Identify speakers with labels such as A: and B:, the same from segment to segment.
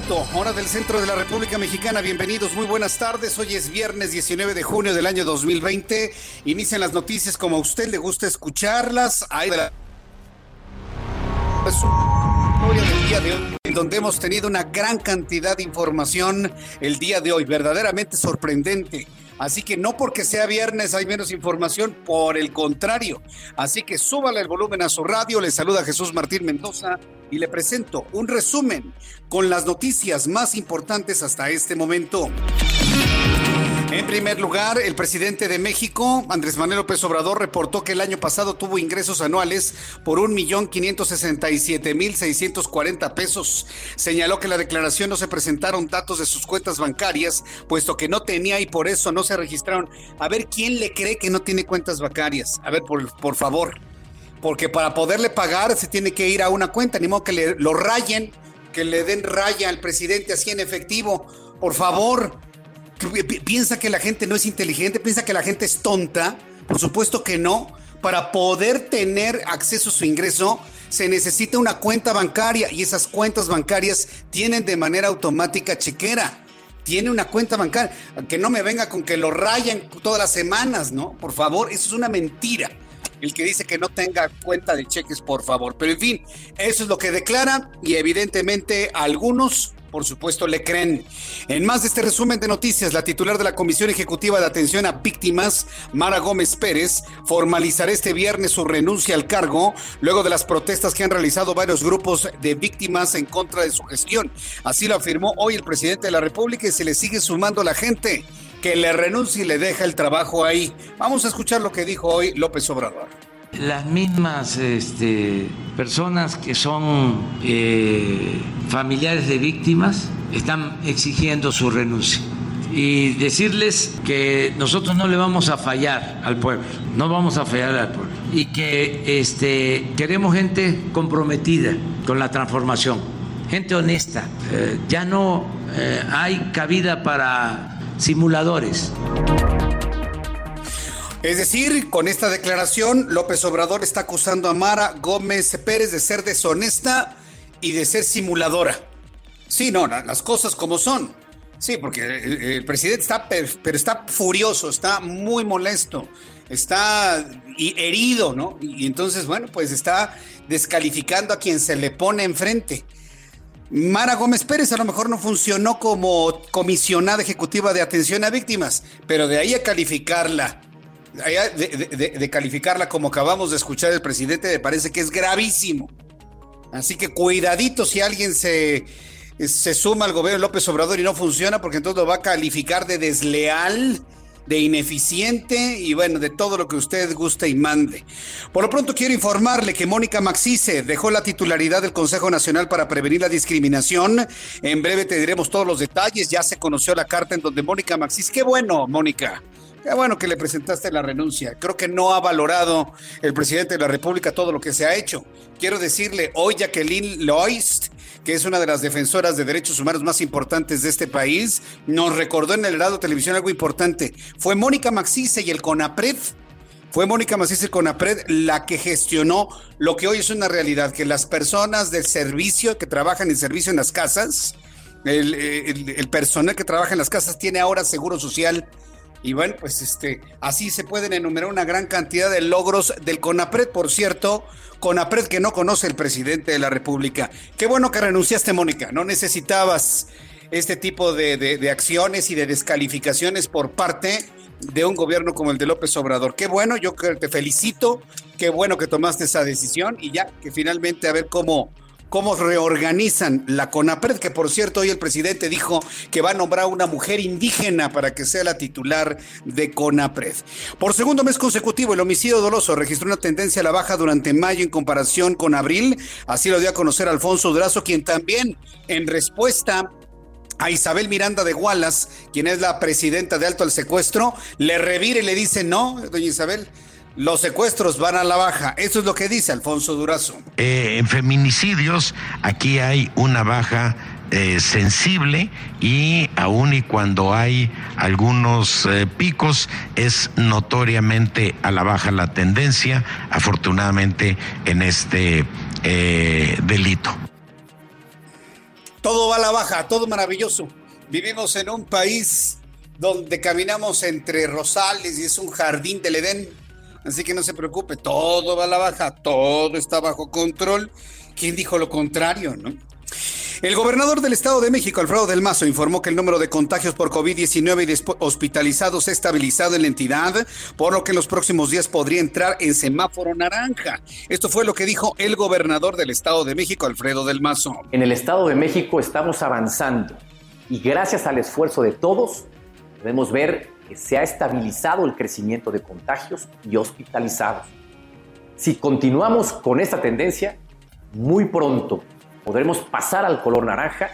A: Punto, hora del centro de la República Mexicana. Bienvenidos, muy buenas tardes. Hoy es viernes 19 de junio del año 2020. Inician las noticias como a usted le gusta escucharlas. Hay de la... historia del día de hoy, donde hemos tenido una gran cantidad de información el día de hoy, verdaderamente sorprendente. Así que no porque sea viernes hay menos información, por el contrario. Así que súbale el volumen a su radio. Le saluda Jesús Martín Mendoza y le presento un resumen con las noticias más importantes hasta este momento. En primer lugar, el presidente de México, Andrés Manuel López Obrador, reportó que el año pasado tuvo ingresos anuales por 1.567.640 pesos. Señaló que la declaración no se presentaron datos de sus cuentas bancarias, puesto que no tenía y por eso no se registraron. A ver, ¿quién le cree que no tiene cuentas bancarias? A ver, por, por favor. Porque para poderle pagar se tiene que ir a una cuenta, ni modo que le, lo rayen, que le den raya al presidente así en efectivo. Por favor, piensa que la gente no es inteligente, piensa que la gente es tonta. Por supuesto que no. Para poder tener acceso a su ingreso, se necesita una cuenta bancaria y esas cuentas bancarias tienen de manera automática chequera. Tiene una cuenta bancaria. Que no me venga con que lo rayan todas las semanas, ¿no? Por favor, eso es una mentira. El que dice que no tenga cuenta de cheques, por favor. Pero en fin, eso es lo que declara y evidentemente algunos por supuesto, le creen. En más de este resumen de noticias, la titular de la Comisión Ejecutiva de Atención a Víctimas, Mara Gómez Pérez, formalizará este viernes su renuncia al cargo luego de las protestas que han realizado varios grupos de víctimas en contra de su gestión. Así lo afirmó hoy el presidente de la República y se le sigue sumando la gente que le renuncia y le deja el trabajo ahí. Vamos a escuchar lo que dijo hoy López Obrador
B: las mismas este, personas que son eh, familiares de víctimas están exigiendo su renuncia. Y decirles que nosotros no le vamos a fallar al pueblo, no vamos a fallar al pueblo. Y que este, queremos gente comprometida con la transformación, gente honesta. Eh, ya no eh, hay cabida para simuladores.
A: Es decir, con esta declaración, López Obrador está acusando a Mara Gómez Pérez de ser deshonesta y de ser simuladora. Sí, no, las cosas como son. Sí, porque el, presidente está, pero está furioso, está muy molesto, está herido, ¿no? Y entonces, bueno, pues está descalificando a quien se le pone enfrente. Mara Gómez Pérez a lo mejor no funcionó como comisionada ejecutiva de atención a víctimas, pero de ahí a calificarla de, calificarla como acabamos de escuchar el presidente, me parece que es gravísimo. Así que cuidadito si alguien se, se suma al gobierno de López Obrador y no funciona, porque entonces lo va a calificar de desleal, de ineficiente y bueno, de todo lo que usted guste y mande. Por lo pronto quiero informarle que Mónica Maxice dejó la titularidad del Consejo Nacional para Prevenir la Discriminación. En breve te diremos todos los detalles. Ya se conoció la carta en donde Mónica Maxice, qué bueno, Mónica Qué bueno que le presentaste la renuncia. Creo que no ha valorado el presidente de la República todo lo que se ha hecho. Quiero decirle hoy Jacqueline Loist, que es una de las defensoras de derechos humanos más importantes de este país, nos recordó en el Herado Televisión algo importante. Fue Mónica Maxice y el CONAPRED fue Mónica Macías Conapred la que gestionó lo que hoy es una realidad, que las personas del servicio que trabajan en servicio en las casas, el personal que trabaja en las casas tiene ahora seguro social y bueno, pues este, así se pueden enumerar una gran cantidad de logros del CONAPRED, por cierto, CONAPRED que no conoce el presidente de la República. Qué bueno que renunciaste, Mónica, no necesitabas este tipo de, de acciones y de descalificaciones por parte de un gobierno como el de López Obrador. Qué bueno, yo te felicito, qué bueno que tomaste esa decisión y ya que finalmente a ver cómo cómo reorganizan la CONAPRED, que por cierto hoy el presidente dijo que va a nombrar una mujer indígena para que sea la titular de CONAPRED. Por segundo mes consecutivo, el homicidio doloso registró una tendencia a la baja durante mayo en comparación con abril, así lo dio a conocer Alfonso Durazo, quien también en respuesta a Isabel Miranda de Gualas, quien es la presidenta de Alto al Secuestro, le revire y le dice, no, doña Isabel, los secuestros van a la baja. Eso es lo que dice Alfonso Durazo.
C: Eh, en feminicidios, aquí hay una baja eh, sensible y aun y cuando hay algunos eh, picos es notoriamente a la baja la tendencia, afortunadamente en este delito.
A: Todo va a la baja, todo maravilloso. Vivimos en un país donde caminamos entre rosales y es un jardín del Edén Así que no se preocupe, todo va a la baja, todo está bajo control. ¿Quién dijo lo contrario, no? El gobernador del Estado de México, Alfredo del Mazo, informó que el número de contagios por COVID-19 y hospitalizados se ha estabilizado en la entidad, por lo que en los próximos días podría entrar en semáforo naranja. Esto fue lo que dijo el gobernador del Estado de México, Alfredo del Mazo.
D: En el Estado de México estamos avanzando y gracias al esfuerzo de todos podemos ver se ha estabilizado el crecimiento de contagios y hospitalizados. Si continuamos con esta tendencia, muy pronto podremos pasar al color naranja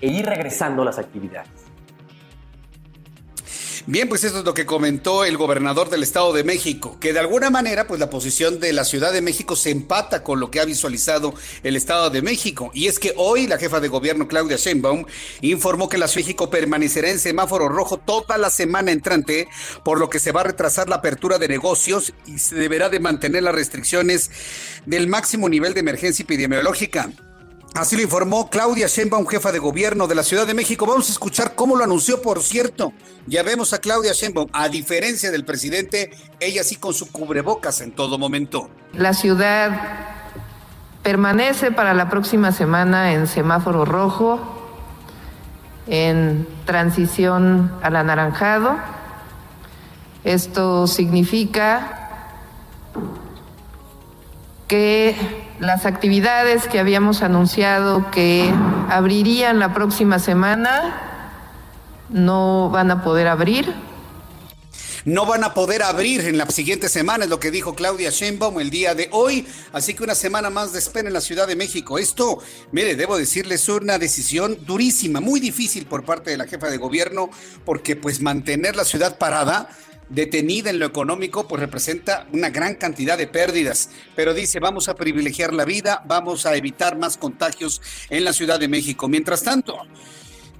D: e ir regresando a las actividades.
A: Bien, pues esto es lo que comentó el gobernador del Estado de México, que de alguna manera, pues la posición de la Ciudad de México se empata con lo que ha visualizado el Estado de México. Y es que hoy la jefa de gobierno, Claudia Sheinbaum, informó que la Ciudad de México permanecerá en semáforo rojo toda la semana entrante, por lo que se va a retrasar la apertura de negocios y se deberá de mantener las restricciones del máximo nivel de emergencia epidemiológica. Así lo informó Claudia Sheinbaum, jefa de gobierno de la Ciudad de México. Vamos a escuchar cómo lo anunció, por cierto. Ya vemos a Claudia Sheinbaum, a diferencia del presidente, ella sí con su cubrebocas en todo momento.
E: La ciudad permanece para la próxima semana en semáforo rojo, en transición al anaranjado. Esto significa que las actividades que habíamos anunciado que abrirían la próxima semana no van a poder abrir.
A: No van a poder abrir en la siguiente semana, es lo que dijo Claudia Sheinbaum el día de hoy. Así que una semana más de espera en la Ciudad de México. Esto, mire, debo decirles, una decisión durísima, muy difícil por parte de la jefa de gobierno, porque pues mantener la ciudad parada detenida en lo económico, pues representa una gran cantidad de pérdidas. Pero dice, vamos a privilegiar la vida, vamos a evitar más contagios en la Ciudad de México. Mientras tanto,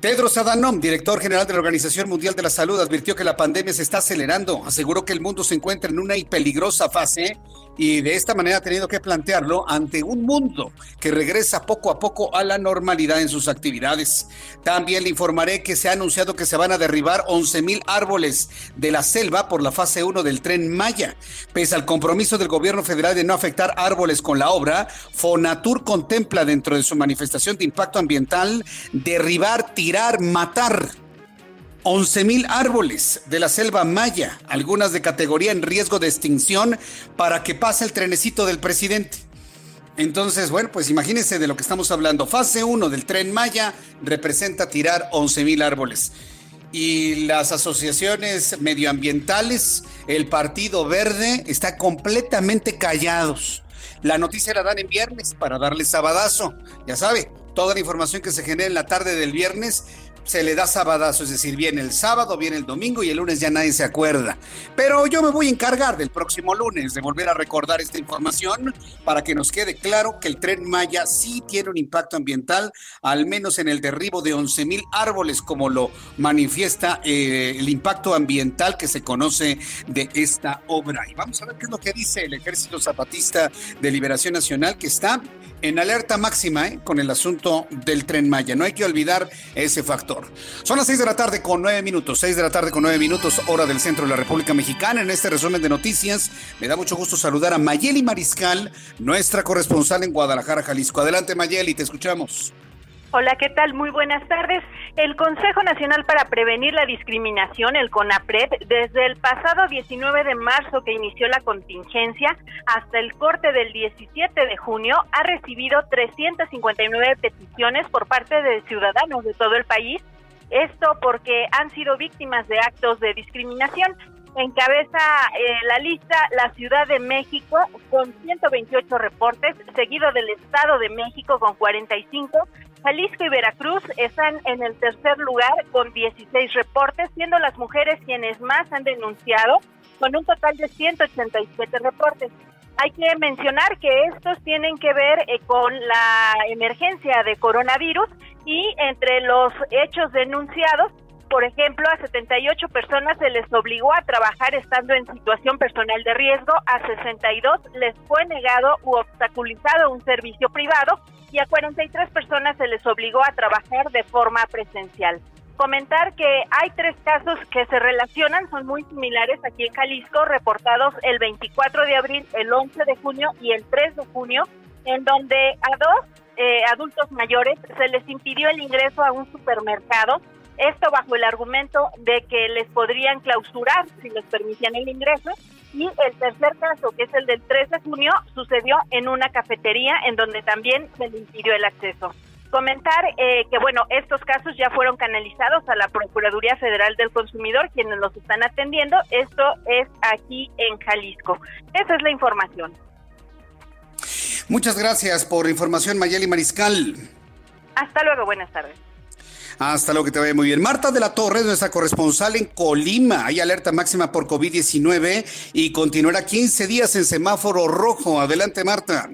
A: Tedros Adhanom, director general de la Organización Mundial de la Salud, advirtió que la pandemia se está acelerando. Aseguró que el mundo se encuentra en una peligrosa fase y de esta manera ha tenido que plantearlo ante un mundo que regresa poco a poco a la normalidad en sus actividades. También le informaré que se ha anunciado que se van a derribar 11 mil árboles de la selva por la fase 1 del tren Maya. Pese al compromiso del gobierno federal de no afectar árboles con la obra, Fonatur contempla dentro de su manifestación de impacto ambiental derribar, tirar, matar 11 mil árboles de la selva maya, algunas de categoría en riesgo de extinción, para que pase el trenecito del presidente. Entonces, bueno, pues imagínense de lo que estamos hablando. Fase 1 del tren Maya representa tirar 11 mil árboles. Y las asociaciones medioambientales, el Partido Verde, está completamente callados. La noticia la dan en viernes para darle sabadazo. Ya sabe, toda la información que se genera en la tarde del viernes se le da sabadazo, es decir, viene el sábado, viene el domingo y el lunes ya nadie se acuerda. Pero yo me voy a encargar del próximo lunes de volver a recordar esta información para que nos quede claro que el tren Maya sí tiene un impacto ambiental, al menos en el derribo de 11 mil árboles, como lo manifiesta eh, el impacto ambiental que se conoce de esta obra. Y vamos a ver qué es lo que dice el Ejército Zapatista de Liberación Nacional, que está en alerta máxima ¿eh? con el asunto del tren Maya. No hay que olvidar ese factor. Son las seis de la tarde con nueve minutos, seis de la tarde con nueve minutos, hora del centro de la República Mexicana. En este resumen de noticias, me da mucho gusto saludar a Mayeli Mariscal, nuestra corresponsal en Guadalajara, Jalisco. Adelante, Mayeli, te escuchamos.
F: Hola, ¿qué tal? Muy buenas tardes. El Consejo Nacional para Prevenir la Discriminación, el CONAPRED, desde el pasado 19 de marzo que inició la contingencia hasta el corte del 17 de junio, ha recibido 359 peticiones por parte de ciudadanos de todo el país. Esto porque han sido víctimas de actos de discriminación. Encabeza eh, la lista la Ciudad de México con 128 reportes, seguido del Estado de México con 45 Jalisco y Veracruz están en el tercer lugar con 16 reportes, siendo las mujeres quienes más han denunciado, con un total de 187 reportes. Hay que mencionar que estos tienen que ver eh, con la emergencia de coronavirus y entre los hechos denunciados, por ejemplo, a 78 personas se les obligó a trabajar estando en situación personal de riesgo, a 62 les fue negado u obstaculizado un servicio privado y a 43 personas se les obligó a trabajar de forma presencial. Comentar que hay tres casos que se relacionan, son muy similares aquí en Jalisco, reportados el 24 de abril, el 11 de junio y el 3 de junio, en donde a dos eh, adultos mayores se les impidió el ingreso a un supermercado esto bajo el argumento de que les podrían clausurar si les permitían el ingreso. Y el tercer caso, que es el del 3 de junio, sucedió en una cafetería en donde también se le impidió el acceso. Comentar eh, que, bueno, estos casos ya fueron canalizados a la Procuraduría Federal del Consumidor, quienes los están atendiendo. Esto es aquí en Jalisco. Esa es la información.
A: Muchas gracias por la información, Mayeli Mariscal.
F: Hasta luego, buenas tardes.
A: Hasta luego, que te vaya muy bien. Marta de la Torre, nuestra corresponsal en Colima. Hay alerta máxima por COVID-19 y continuará 15 días en semáforo rojo. Adelante, Marta.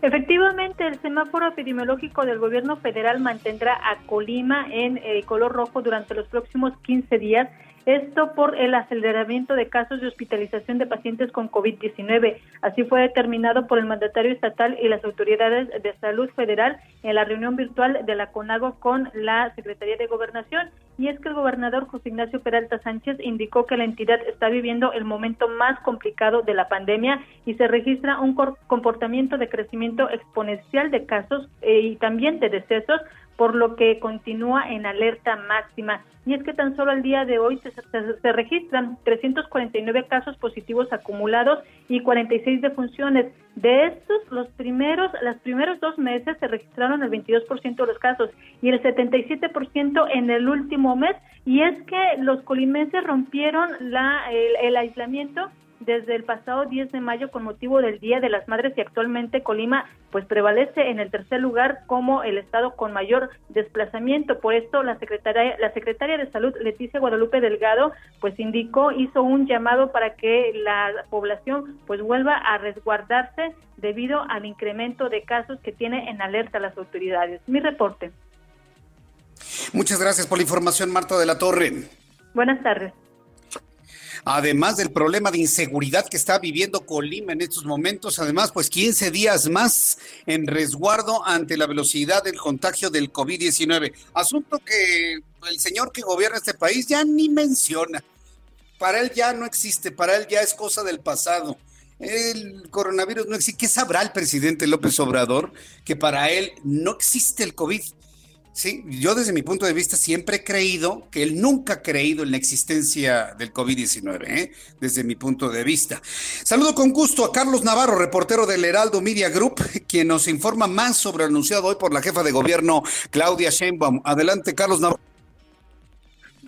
G: Efectivamente, el semáforo epidemiológico del gobierno federal mantendrá a Colima en eh, color rojo durante los próximos 15 días esto por el aceleramiento de casos de hospitalización de pacientes con COVID-19. Así fue determinado por el mandatario estatal y las autoridades de salud federal en la reunión virtual de la CONAGO con la Secretaría de Gobernación. Y es que el gobernador José Ignacio Peralta Sánchez indicó que la entidad está viviendo el momento más complicado de la pandemia y se registra un comportamiento de crecimiento exponencial de casos eh, y también de decesos por lo que continúa en alerta máxima. Y es que tan solo al día de hoy se, registran 349 casos positivos acumulados y 46 defunciones. De estos, los primeros, los primeros dos meses se registraron el 22% de los casos y el 77% en el último mes. Y es que los colimenses rompieron la, el aislamiento desde el pasado 10 de mayo con motivo del Día de las Madres y actualmente Colima pues prevalece en el tercer lugar como el estado con mayor desplazamiento. Por esto la secretaria la secretaria de Salud Leticia Guadalupe Delgado pues indicó hizo un llamado para que la población pues vuelva a resguardarse debido al incremento de casos que tiene en alerta las autoridades. Mi reporte.
A: Muchas gracias por la información Marta de la Torre.
G: Buenas tardes
A: además del problema de inseguridad que está viviendo Colima en estos momentos, además, pues 15 días más en resguardo ante la velocidad del contagio del COVID-19. Asunto que el señor que gobierna este país ya ni menciona. Para él ya no existe, para él ya es cosa del pasado. El coronavirus no existe. ¿Qué sabrá el presidente López Obrador? Que para él no existe el COVID. Sí, yo desde mi punto de vista siempre he creído que él nunca ha creído en la existencia del COVID-19, ¿eh? desde mi punto de vista. Saludo con gusto a Carlos Navarro, reportero del Heraldo Media Group, quien nos informa más sobre el anunciado hoy por la jefa de gobierno Claudia Sheinbaum. Adelante, Carlos Navarro.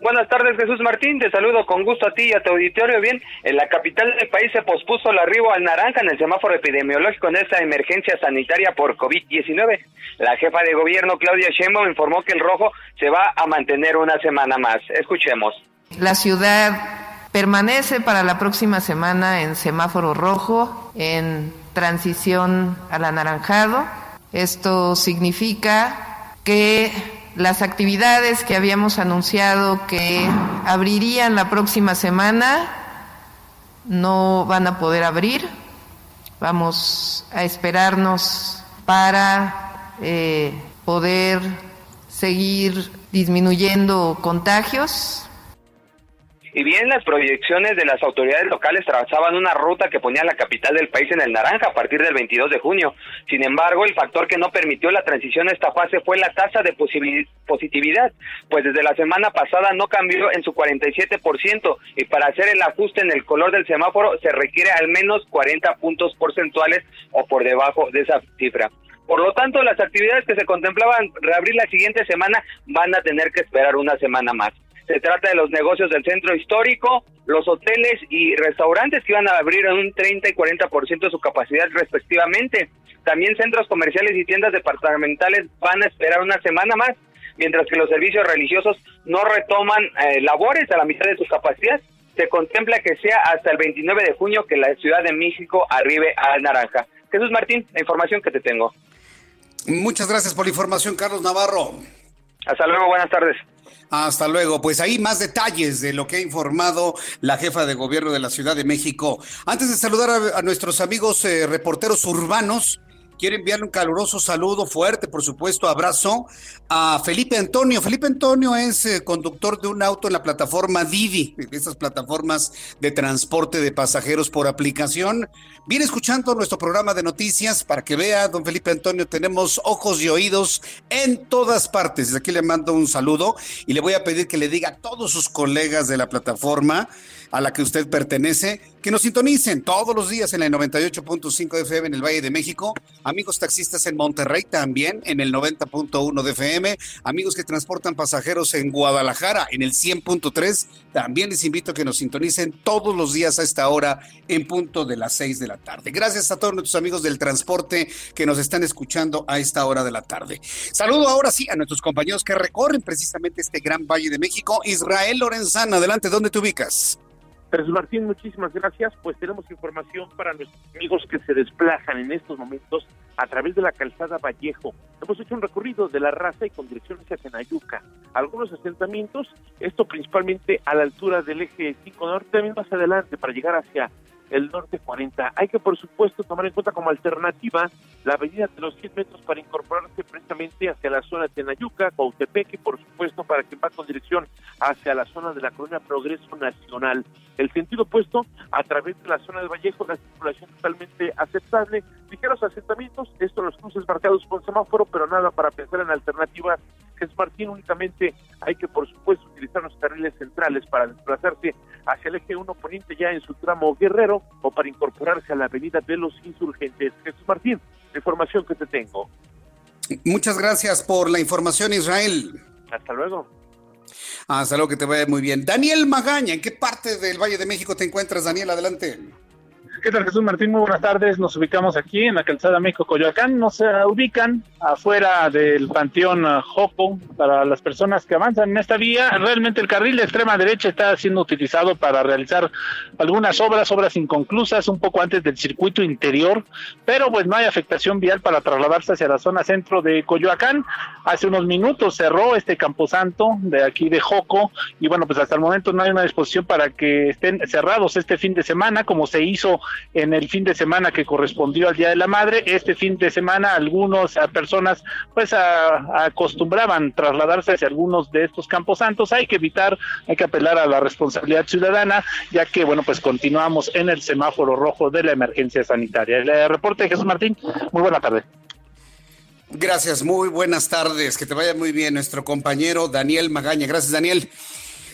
H: Buenas tardes, Jesús Martín. Te saludo con gusto a ti y a tu auditorio. Bien, en la capital del país se pospuso el arribo al naranja en el semáforo epidemiológico en esta emergencia sanitaria por COVID-19. La jefa de gobierno, Claudia Sheinbaum, informó que el rojo se va a mantener una semana más. Escuchemos.
E: La ciudad permanece para la próxima semana en semáforo rojo, en transición al anaranjado. Esto significa que las actividades que habíamos anunciado que abrirían la próxima semana no van a poder abrir. Vamos a esperarnos para eh, poder seguir disminuyendo contagios
H: y bien las proyecciones de las autoridades locales trazaban una ruta que ponía la capital del país en el naranja a partir del 22 de junio. Sin embargo, el factor que no permitió la transición a esta fase fue la tasa de positividad, pues desde la semana pasada no cambió en su 47% y para hacer el ajuste en el color del semáforo se requiere al menos 40 puntos porcentuales o por debajo de esa cifra. Por lo tanto, las actividades que se contemplaban reabrir la siguiente semana van a tener que esperar una semana más. Se trata de los negocios del centro histórico, los hoteles y restaurantes que iban a abrir en un 30 y 40% de su capacidad respectivamente. También centros comerciales y tiendas departamentales van a esperar una semana más, mientras que los servicios religiosos no retoman eh, labores a la mitad de su capacidad. Se contempla que sea hasta el 29 de junio que la Ciudad de México arribe al naranja. Jesús Martín, la información que te tengo.
A: Muchas gracias por la información, Carlos Navarro.
H: Hasta luego, buenas tardes.
A: Hasta luego. Pues ahí más detalles de lo que ha informado la jefa de gobierno de la Ciudad de México. Antes de saludar a, nuestros amigos eh, reporteros urbanos, quiero enviarle un caluroso saludo fuerte, por supuesto, abrazo a Felipe Antonio. Felipe Antonio es eh, conductor de un auto en la plataforma Didi, de estas plataformas de transporte de pasajeros por aplicación. Viene escuchando nuestro programa de noticias para que vea, don Felipe Antonio, tenemos ojos y oídos en todas partes. Desde aquí le mando un saludo y le voy a pedir que le diga a todos sus colegas de la plataforma a la que usted pertenece, que nos sintonicen todos los días en el 98.5 de FM en el Valle de México, amigos taxistas en Monterrey también en el 90.1 de FM, amigos que transportan pasajeros en Guadalajara en el 100.3, también les invito a que nos sintonicen todos los días a esta hora en punto de las 6 de la tarde. Gracias a todos nuestros amigos del transporte que nos están escuchando a esta hora de la tarde. Saludo ahora sí a nuestros compañeros que recorren precisamente este gran Valle de México. Israel Lorenzana, adelante, ¿dónde te ubicas?
I: Martín, muchísimas gracias. Pues tenemos información para nuestros amigos que se desplazan en estos momentos a través de la calzada Vallejo. Hemos hecho un recorrido de la raza y con dirección hacia Tenayuca. Algunos asentamientos, esto principalmente a la altura del eje 5 norte, también más adelante para llegar hacia el norte 40. Hay que, por supuesto, tomar en cuenta como alternativa la avenida de los 100 metros para incorporarse precisamente hacia la zona de Tenayuca, Cautepec y, por supuesto, para que va con dirección hacia la zona de la colonia Progreso Nacional. El sentido opuesto, a través de la zona de Vallejo, la circulación totalmente aceptable. Ligeros asentamientos, esto los cruces marcados con semáforo, pero nada para pensar en alternativas es Martín, únicamente hay que, por supuesto, utilizar los carriles centrales para desplazarse hacia el eje 1 poniente ya en su tramo guerrero o para incorporarse a la avenida de los insurgentes. Jesús Martín, la información que te tengo.
A: Muchas gracias por la información, Israel.
I: Hasta luego.
A: Hasta luego, que te vaya muy bien. Daniel Magaña, ¿en qué parte del Valle de México te encuentras, Daniel? Adelante.
J: ¿Qué tal Jesús Martín? Muy buenas tardes. Nos ubicamos aquí en la calzada México-Coyoacán. Nos ubican afuera del Panteón uh, Jopo para las personas que avanzan en esta vía. Realmente el carril de extrema derecha está siendo utilizado para realizar algunas obras, obras inconclusas, un poco antes del circuito interior, pero pues no hay afectación vial para trasladarse hacia la zona centro de Coyoacán. Hace unos minutos cerró este camposanto de aquí de Joco y bueno, pues hasta el momento no hay una disposición para que estén cerrados este fin de semana como se hizo en el fin de semana que correspondió al Día de la Madre. Este fin de semana algunas personas pues acostumbraban trasladarse hacia algunos de estos campos santos. Hay que evitar, hay que apelar a la responsabilidad ciudadana, ya que bueno, pues continuamos en el semáforo rojo de la emergencia sanitaria. El reporte de Jesús Martín, muy buena tarde.
A: Gracias, muy buenas tardes. Que te vaya muy bien nuestro compañero Daniel Magaña. Gracias, Daniel.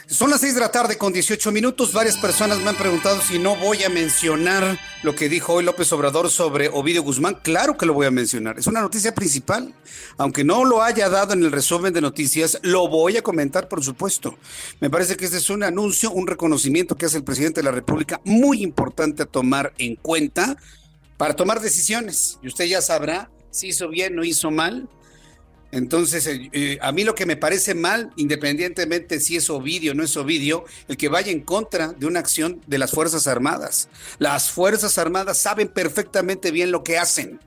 A: Son las 6 de la tarde con 18 minutos. Varias personas me han preguntado si no voy a mencionar lo que dijo hoy López Obrador sobre Ovidio Guzmán. Claro que lo voy a mencionar. Es una noticia principal. Aunque no lo haya dado en el resumen de noticias, lo voy a comentar, por supuesto. Me parece que este es un anuncio, un reconocimiento que hace el presidente de la República muy importante a tomar en cuenta para tomar decisiones. Y usted ya sabrá si hizo bien o hizo mal entonces, eh, eh, a mí lo que me parece mal, independientemente si es Ovidio o no es Ovidio, el que vaya en contra de una acción de las Fuerzas Armadas. Las Fuerzas Armadas saben perfectamente bien lo que hacen.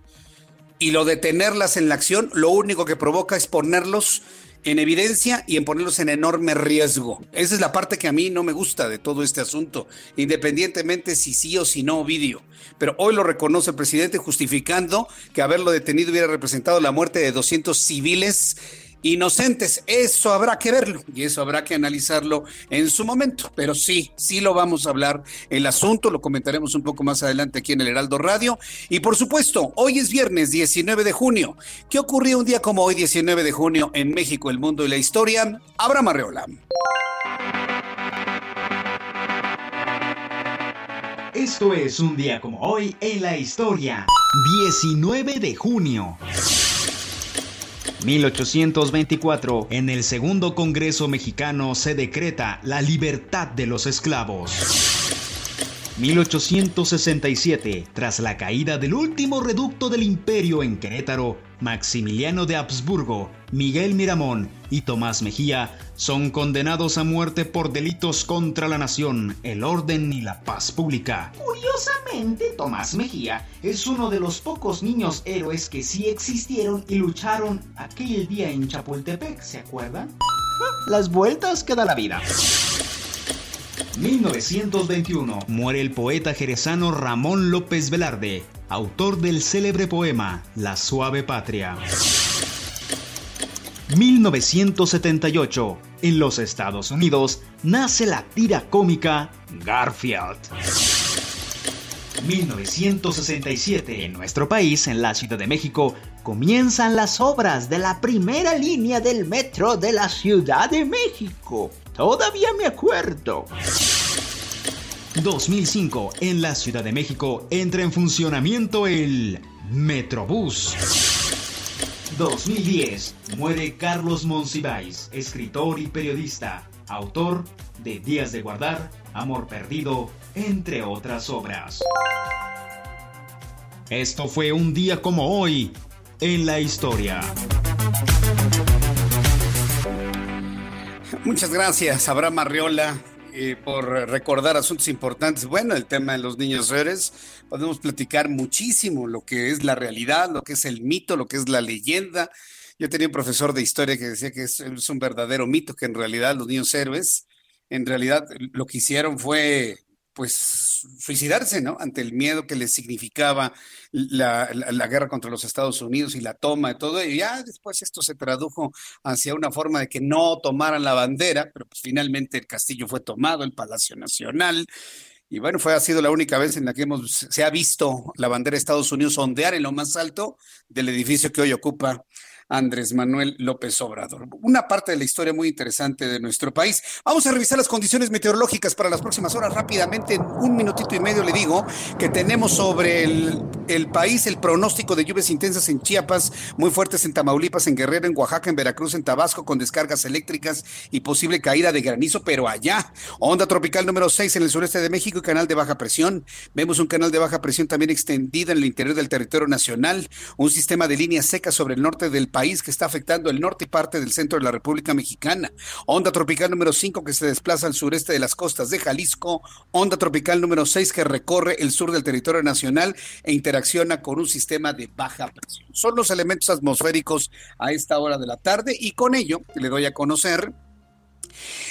A: Y lo de tenerlas en la acción, lo único que provoca es ponerlos en evidencia y en ponerlos en enorme riesgo. Esa es la parte que a mí no me gusta de todo este asunto, independientemente si sí o si no Ovidio. Pero hoy lo reconoce el presidente justificando que haberlo detenido hubiera representado la muerte de 200 civiles inocentes. Eso habrá que verlo y eso habrá que analizarlo en su momento. Pero sí, sí lo vamos a hablar el asunto, lo comentaremos un poco más adelante aquí en el Heraldo Radio. Y por supuesto, hoy es viernes 19 de junio. ¿Qué ocurrió un día como hoy, 19 de junio, en México, el mundo y la historia? Abraham Arreola.
K: Esto es un día como hoy en la historia. 19 de junio. 1824, en el segundo Congreso mexicano se decreta la libertad de los esclavos. 1867, tras la caída del último reducto del imperio en Querétaro, Maximiliano de Habsburgo, Miguel Miramón y Tomás Mejía son condenados a muerte por delitos contra la nación, el orden y la paz pública. Curiosamente, Tomás Mejía es uno de los pocos niños héroes que sí existieron y lucharon aquel día en Chapultepec, ¿se acuerdan? Las vueltas que da la vida. 1921 muere el poeta jerezano Ramón López Velarde, autor del célebre poema La suave patria. 1978 en los Estados Unidos nace la tira cómica Garfield. 1967 en nuestro país, en la Ciudad de México, comienzan las obras de la primera línea del metro de la Ciudad de México. Todavía me acuerdo. 2005, en la Ciudad de México, entra en funcionamiento el Metrobús. 2010, muere Carlos Monsiváis, escritor y periodista, autor de Días de Guardar, Amor Perdido, entre otras obras. Esto fue un día como hoy en la historia.
A: Muchas gracias, Abraham Arriola, eh, por recordar asuntos importantes. Bueno, el tema de los niños héroes, podemos platicar muchísimo lo que es la realidad, lo que es el mito, lo que es la leyenda. Yo tenía un profesor de historia que decía que es, es un verdadero mito, que en realidad los niños héroes, en realidad lo que hicieron fue pues suicidarse, ¿no? Ante el miedo que les significaba la, guerra contra los Estados Unidos y la toma de todo. Y ya después esto se tradujo hacia una forma de que no tomaran la bandera, pero pues finalmente el castillo fue tomado, el Palacio Nacional. Y bueno, fue, ha sido la única vez en la que hemos, se ha visto la bandera de Estados Unidos ondear en lo más alto del edificio que hoy ocupa Andrés Manuel López Obrador. Una parte de la historia muy interesante de nuestro país. Vamos a revisar las condiciones meteorológicas para las próximas horas rápidamente. En un minutito y medio le digo que tenemos sobre el, país el pronóstico de lluvias intensas en Chiapas, muy fuertes en Tamaulipas, en Guerrero, en Oaxaca, en Veracruz, en Tabasco, con descargas eléctricas y posible caída de granizo, pero allá. Onda tropical número 6 en el sureste de México y canal de baja presión. Vemos un canal de baja presión también extendida en el interior del territorio nacional, un sistema de líneas secas sobre el norte del país país que está afectando el norte y parte del centro de la República Mexicana. Onda tropical número 5 que se desplaza al sureste de las costas de Jalisco. Onda tropical número 6 que recorre el sur del territorio nacional e interacciona con un sistema de baja presión. Son los elementos atmosféricos a esta hora de la tarde y con ello le doy a conocer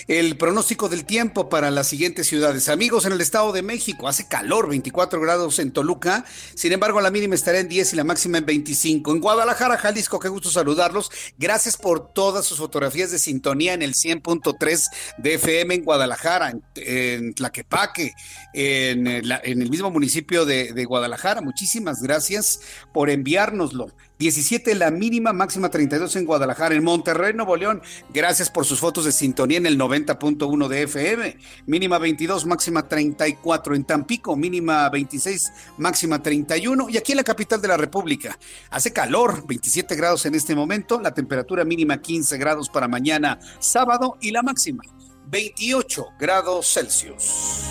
A: el pronóstico del tiempo para las siguientes ciudades. Amigos, en el Estado de México hace calor, 24 grados en Toluca. Sin embargo, la mínima estará en 10 y la máxima en 25. En Guadalajara, Jalisco, qué gusto saludarlos. Gracias por todas sus fotografías de sintonía en el 100.3 de FM en Guadalajara, en, Tlaquepaque, en, en, el mismo municipio de, de Guadalajara. Muchísimas gracias por enviárnoslo. 17 la mínima, máxima 32 en Guadalajara. En Monterrey, Nuevo León, gracias por sus fotos de sintonía en el 90.1 de FM. Mínima 22, máxima 34. En Tampico, mínima 26, máxima 31. Y aquí en la capital de la República, hace calor, 27 grados en este momento. La temperatura mínima 15 grados para mañana sábado y la máxima 28 grados Celsius.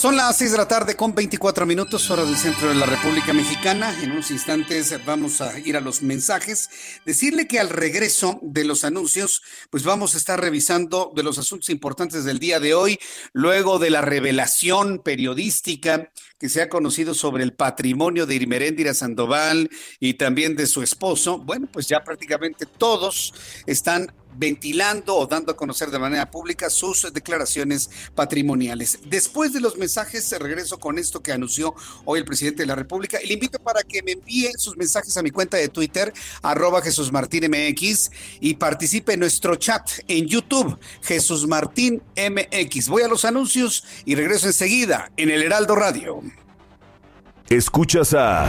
A: Son las 6 de la tarde con 24 minutos, hora del centro de la República Mexicana. En unos instantes vamos a ir a los mensajes. Decirle que al regreso de los anuncios, pues vamos a estar revisando de los asuntos importantes del día de hoy, luego de la revelación periodística que se ha conocido sobre el patrimonio de Irmeréndira Sandoval y también de su esposo. Bueno, pues ya prácticamente todos están ventilando o dando a conocer de manera pública sus declaraciones patrimoniales. Después de los mensajes, se regreso con esto que anunció hoy el presidente de la República le invito para que me envíe sus mensajes a mi cuenta de Twitter, arroba Jesús y participe en nuestro chat en YouTube, Jesús Martín. Voy a los anuncios y regreso enseguida en el Heraldo Radio.
L: Escuchas a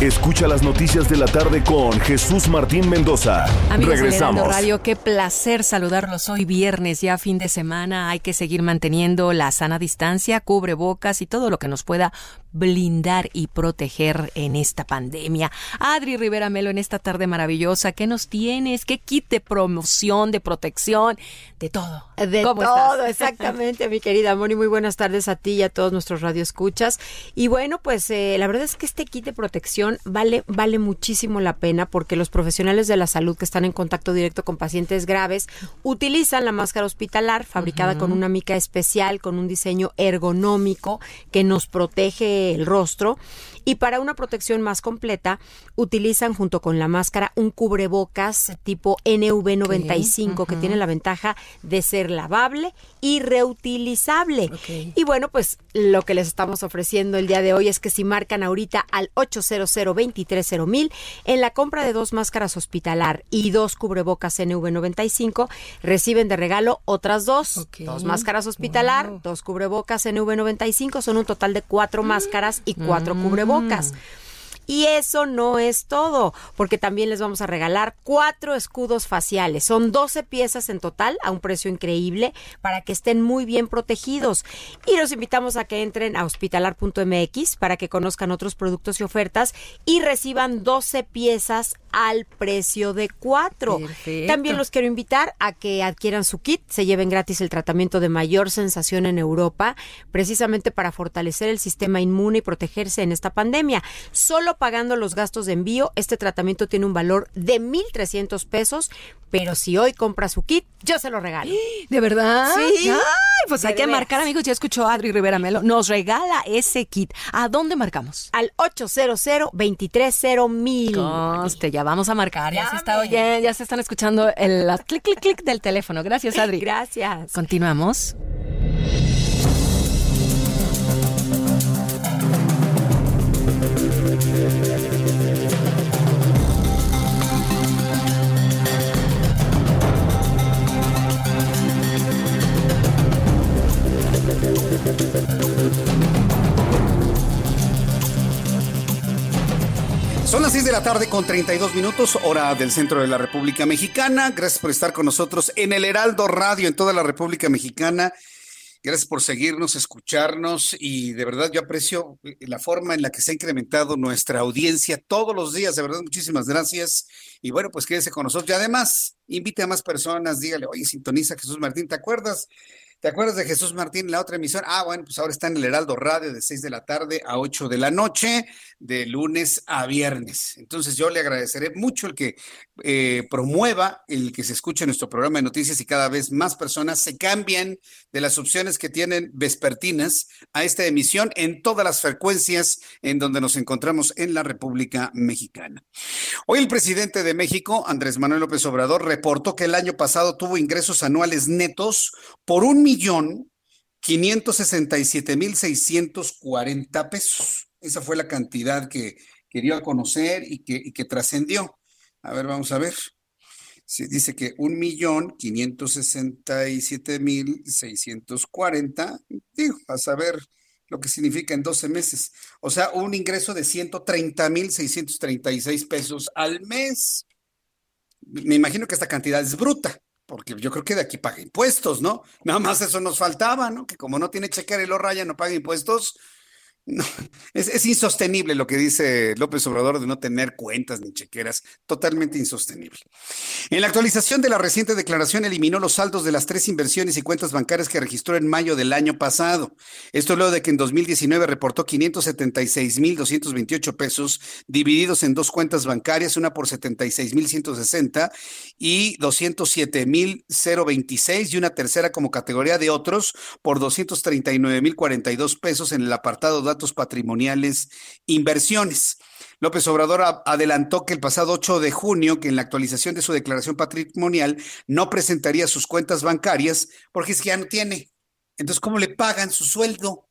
L: Escucha las noticias de la tarde con Jesús Martín Mendoza.
M: Amigos
L: Regresamos.
M: Radio, qué placer saludarlos hoy viernes, ya fin de semana. Hay que seguir manteniendo la sana distancia, cubrebocas y todo lo que nos pueda blindar y proteger en esta pandemia. Adri Rivera Melo, en esta tarde maravillosa, ¿qué nos tienes? ¿Qué kit de promoción, de protección, de todo?
N: De
M: ¿Cómo
N: todo,
M: estás?
N: exactamente, mi querida Moni. Muy buenas tardes a ti y a todos nuestros radioescuchas. Y bueno, pues eh, la verdad es que este kit de protección vale, vale muchísimo la pena porque los profesionales de la salud que están en contacto directo con pacientes graves utilizan la máscara hospitalar fabricada con una mica especial, con un diseño ergonómico que nos protege el rostro. Y para una protección más completa, utilizan junto con la máscara un cubrebocas tipo NV95 que tiene la ventaja de ser lavable y reutilizable. Y bueno, pues lo que les estamos ofreciendo el día de hoy es que si marcan ahorita al 800 230 en la compra de dos máscaras hospitalar y dos cubrebocas NV95, reciben de regalo otras dos. Dos máscaras hospitalar, dos cubrebocas NV95, son un total de cuatro máscaras y cuatro
M: Mm.
N: cubrebocas cubrebocas. Mm. Y eso no es todo, porque también les vamos a regalar cuatro escudos faciales. Son 12 piezas en total a un precio increíble para que estén muy bien protegidos. Y los invitamos a que entren a hospitalar.mx para que conozcan otros productos y ofertas y reciban 12 piezas al precio de cuatro.
M: Perfecto.
N: También los quiero invitar a que adquieran su kit, se lleven gratis el tratamiento de mayor sensación en Europa, precisamente para fortalecer el sistema inmune y protegerse en esta pandemia. Solo pagando los gastos de envío, este tratamiento tiene un valor de 1.300 pesos, pero si hoy compra su kit, yo se lo regalo.
M: ¿De verdad?
N: Sí.
M: Ay, pues hay que marcar, amigos. Ya escuchó Adri Rivera Melo. Nos regala ese kit. ¿A dónde marcamos?
N: Al 800 230 mil.
M: Conste, ya vamos a marcar. Ya se está oyendo, ya se están escuchando el clic, clic, clic del teléfono. Gracias, Adri.
N: Gracias.
M: Continuamos.
A: Son las 6 de la tarde con 32 minutos, hora del centro de la República Mexicana. Gracias por estar con nosotros en el Heraldo Radio en toda la República Mexicana. Gracias por seguirnos, escucharnos y de verdad yo aprecio la forma en la que se ha incrementado nuestra audiencia todos los días. De verdad, muchísimas gracias. Y bueno, pues quédese con nosotros. Y además, invite a más personas, dígale, oye, sintoniza Jesús Martín, ¿te acuerdas? ¿Te acuerdas de Jesús Martín en la otra emisión? Ah, bueno, pues ahora está en el Heraldo Radio de 6 de la tarde a 8 de la noche, de lunes a viernes. Entonces yo le agradeceré mucho el que eh, promueva el que se escuche nuestro programa de noticias y cada vez más personas se cambian de las opciones que tienen vespertinas a esta emisión en todas las frecuencias en donde nos encontramos en la República Mexicana. Hoy el presidente de México, Andrés Manuel López Obrador, reportó que el año pasado tuvo ingresos anuales netos por un millón quinientos sesenta y siete mil seiscientos cuarenta pesos. Esa fue la cantidad que que dio a conocer y que, y que trascendió. A ver, vamos a ver. Se dice que un millón quinientos sesenta y siete mil seiscientos cuarenta, digo, a saber lo que significa en 12 meses. O sea, un ingreso de 130 mil 636 pesos al mes. Me imagino que esta cantidad es bruta, porque yo creo que de aquí paga impuestos, ¿no? Nada más eso nos faltaba, ¿no? Que como no tiene chequera y lo raya, no paga impuestos. No, es, es, insostenible lo que dice López Obrador de no tener cuentas ni chequeras, totalmente insostenible. En la actualización de la reciente declaración eliminó los saldos de las tres inversiones y cuentas bancarias que registró en mayo del año pasado. Esto luego de que en 2019 reportó 576.228 pesos divididos en dos cuentas bancarias, una por 76.160 y 207.026 y una tercera como categoría de otros por 239.042 pesos en el apartado de patrimoniales, inversiones. López Obrador adelantó que el pasado 8 de junio, que en la actualización de su declaración patrimonial, no presentaría sus cuentas bancarias porque es que ya no tiene. Entonces, ¿cómo le pagan su sueldo?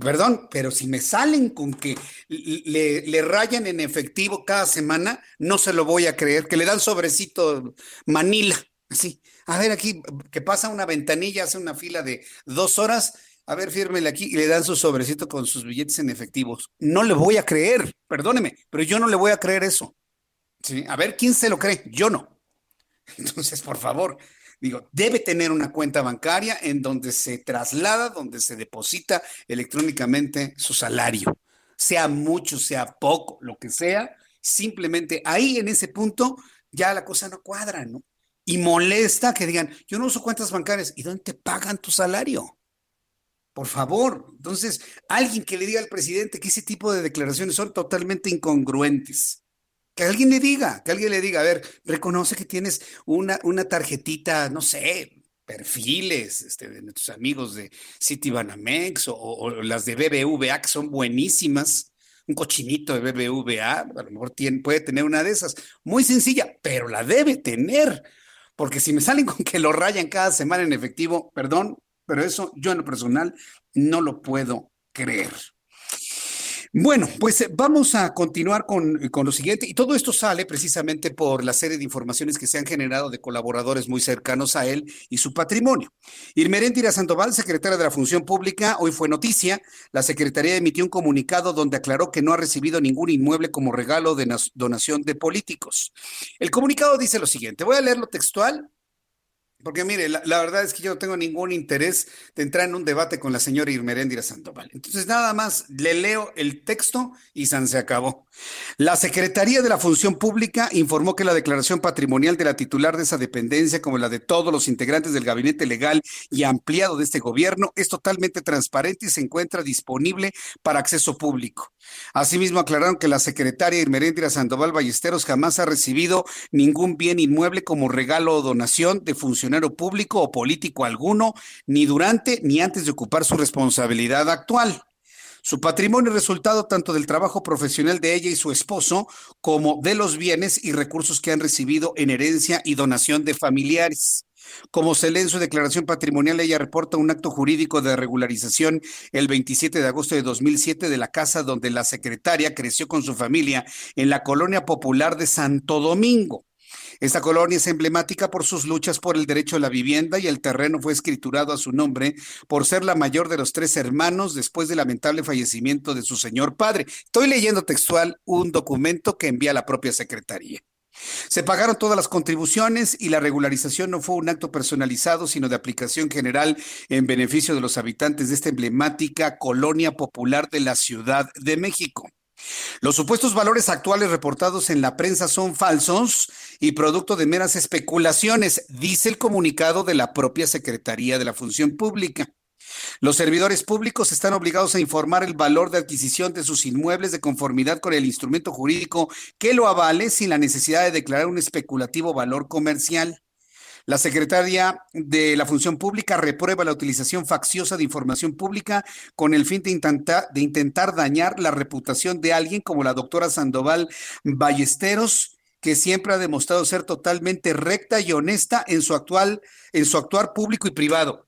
A: Perdón, pero si me salen con que le, le, rayan en efectivo cada semana, no se lo voy a creer, que le dan sobrecito Manila, así. A ver, aquí, que pasa una ventanilla, hace una fila de dos horas a ver, fírmele aquí y le dan su sobrecito con sus billetes en efectivos. No le voy a creer, perdóneme, pero yo no le voy a creer eso. ¿Sí? A ver, ¿quién se lo cree? Yo no. Entonces, por favor, digo, debe tener una cuenta bancaria en donde se traslada, donde se deposita electrónicamente su salario, sea mucho, sea poco, lo que sea, simplemente ahí en ese punto ya la cosa no cuadra, ¿no? Y molesta que digan, yo no uso cuentas bancarias, ¿y dónde te pagan tu salario? Por favor, entonces, alguien que le diga al presidente que ese tipo de declaraciones son totalmente incongruentes. Que alguien le diga, que alguien le diga, a ver, reconoce que tienes una, una tarjetita, no sé, perfiles este, de nuestros amigos de Citibanamex o, o, las de BBVA, que son buenísimas. Un cochinito de BBVA, a lo mejor tiene, puede tener una de esas. Muy sencilla, pero la debe tener. Porque si me salen con que lo rayan cada semana en efectivo, perdón, pero eso yo en lo personal no lo puedo creer. Bueno, pues eh, vamos a continuar con, con, lo siguiente. Y todo esto sale precisamente por la serie de informaciones que se han generado de colaboradores muy cercanos a él y su patrimonio. Irmeréndira Sandoval, secretaria de la Función Pública, hoy fue noticia. La Secretaría emitió un comunicado donde aclaró que no ha recibido ningún inmueble como regalo de donación de políticos. El comunicado dice lo siguiente. Voy a leerlo textual porque mire, la, verdad es que yo no tengo ningún interés de entrar en un debate con la señora Irmeréndira Sandoval. Entonces, nada más le leo el texto y se acabó. La Secretaría de la Función Pública informó que la declaración patrimonial de la titular de esa dependencia, como la de todos los integrantes del gabinete legal y ampliado de este gobierno, es totalmente transparente y se encuentra disponible para acceso público. Asimismo, aclararon que la secretaria Irmeréndira Sandoval Ballesteros jamás ha recibido ningún bien inmueble como regalo o donación de funcionarios público o político alguno, ni durante ni antes de ocupar su responsabilidad actual. Su patrimonio es resultado tanto del trabajo profesional de ella y su esposo, como de los bienes y recursos que han recibido en herencia y donación de familiares. Como se lee en su declaración patrimonial, ella reporta un acto jurídico de regularización el 27 de agosto de 2007 de la casa donde la secretaria creció con su familia en la colonia popular de Santo Domingo. Esta colonia es emblemática por sus luchas por el derecho a la vivienda y el terreno fue escriturado a su nombre por ser la mayor de los tres hermanos después del lamentable fallecimiento de su señor padre. Estoy leyendo textual un documento que envía la propia Secretaría. Se pagaron todas las contribuciones y la regularización no fue un acto personalizado, sino de aplicación general en beneficio de los habitantes de esta emblemática colonia popular de la Ciudad de México. Los supuestos valores actuales reportados en la prensa son falsos y producto de meras especulaciones, dice el comunicado de la propia Secretaría de la Función Pública. Los servidores públicos están obligados a informar el valor de adquisición de sus inmuebles de conformidad con el instrumento jurídico que lo avale sin la necesidad de declarar un especulativo valor comercial. La Secretaría de la Función Pública reprueba la utilización facciosa de información pública con el fin de intentar, de intentar dañar la reputación de alguien como la doctora Sandoval Ballesteros, que siempre ha demostrado ser totalmente recta y honesta en su actual, en su actuar público y privado.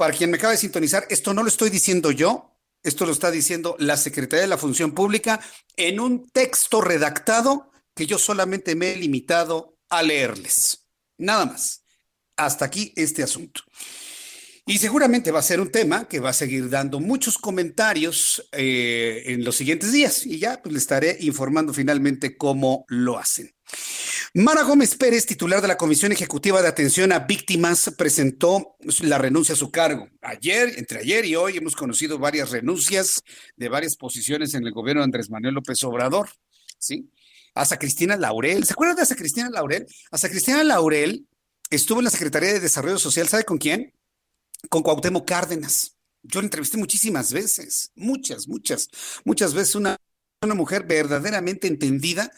A: Para quien me acaba de sintonizar, esto no lo estoy diciendo yo, Esto lo está diciendo la Secretaría de la Función Pública en un texto redactado que yo solamente me he limitado a leerles. Nada más. Hasta aquí este asunto. Y seguramente va a ser un tema que va a seguir dando muchos comentarios eh, en los siguientes días y ya pues, le estaré informando finalmente cómo lo hacen. Mara Gómez Pérez, titular de la Comisión Ejecutiva de Atención a Víctimas, presentó la renuncia a su cargo. Ayer, entre ayer y hoy, hemos conocido varias renuncias de varias posiciones en el gobierno de Andrés Manuel López Obrador. ¿sí? Hasta Cristina Laurel. ¿Se acuerdan de hasta Cristina Laurel? Hasta Cristina Laurel estuvo en la Secretaría de Desarrollo Social, ¿sabe con quién? Con Cuauhtémoc Cárdenas. Yo la entrevisté muchísimas veces, muchas, muchas, muchas veces una, una mujer verdaderamente entendida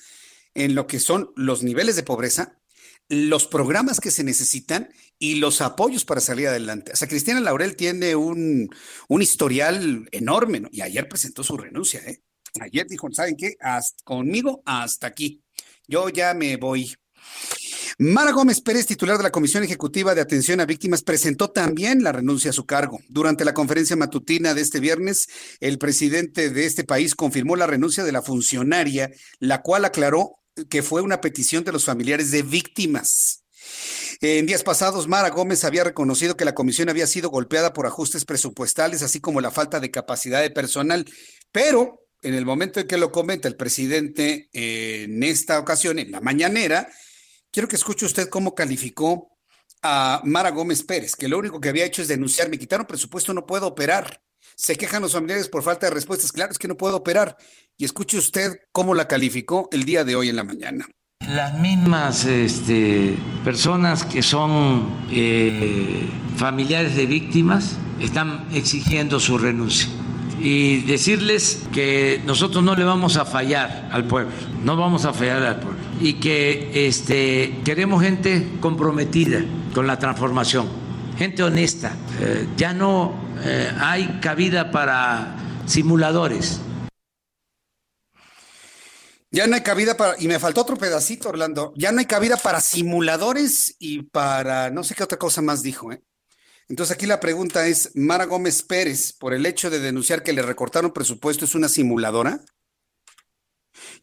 A: en lo que son los niveles de pobreza, los programas que se necesitan y los apoyos para salir adelante. O sea, Cristina Laurel tiene un, un historial enorme, ¿no? Y ayer presentó su renuncia, ¿eh? Ayer dijo, ¿saben qué? conmigo hasta aquí. Yo ya me voy. Mara Gómez Pérez, titular de la Comisión Ejecutiva de Atención a Víctimas, presentó también la renuncia a su cargo. Durante la conferencia matutina de este viernes, el presidente de este país confirmó la renuncia de la funcionaria, la cual aclaró que fue una petición de los familiares de víctimas. En días pasados, Mara Gómez había reconocido que la comisión había sido golpeada por ajustes presupuestales, así como la falta de capacidad de personal, pero en el momento en que lo comenta el presidente en esta ocasión, en la mañanera, quiero que escuche usted cómo calificó a Mara Gómez Pérez, que lo único que había hecho es denunciar, me quitaron presupuesto, no puedo operar. Se quejan los familiares por falta de respuestas. Claro, es que no puedo operar. Y escuche usted cómo la calificó el día de hoy en la mañana.
B: Las mismas este, personas que son eh, familiares de víctimas están exigiendo su renuncia y decirles que nosotros no le vamos a fallar al pueblo, no vamos a fallar al pueblo y que este, queremos gente comprometida con la transformación, gente honesta. Eh, ya no eh, hay cabida para simuladores.
A: Ya no hay cabida para, y me faltó otro pedacito, Orlando, ya no hay cabida para simuladores y para, no sé qué otra cosa más dijo, ¿eh? Entonces aquí la pregunta es, Mara Gómez Pérez, por el hecho de denunciar que le recortaron presupuesto, ¿es una simuladora?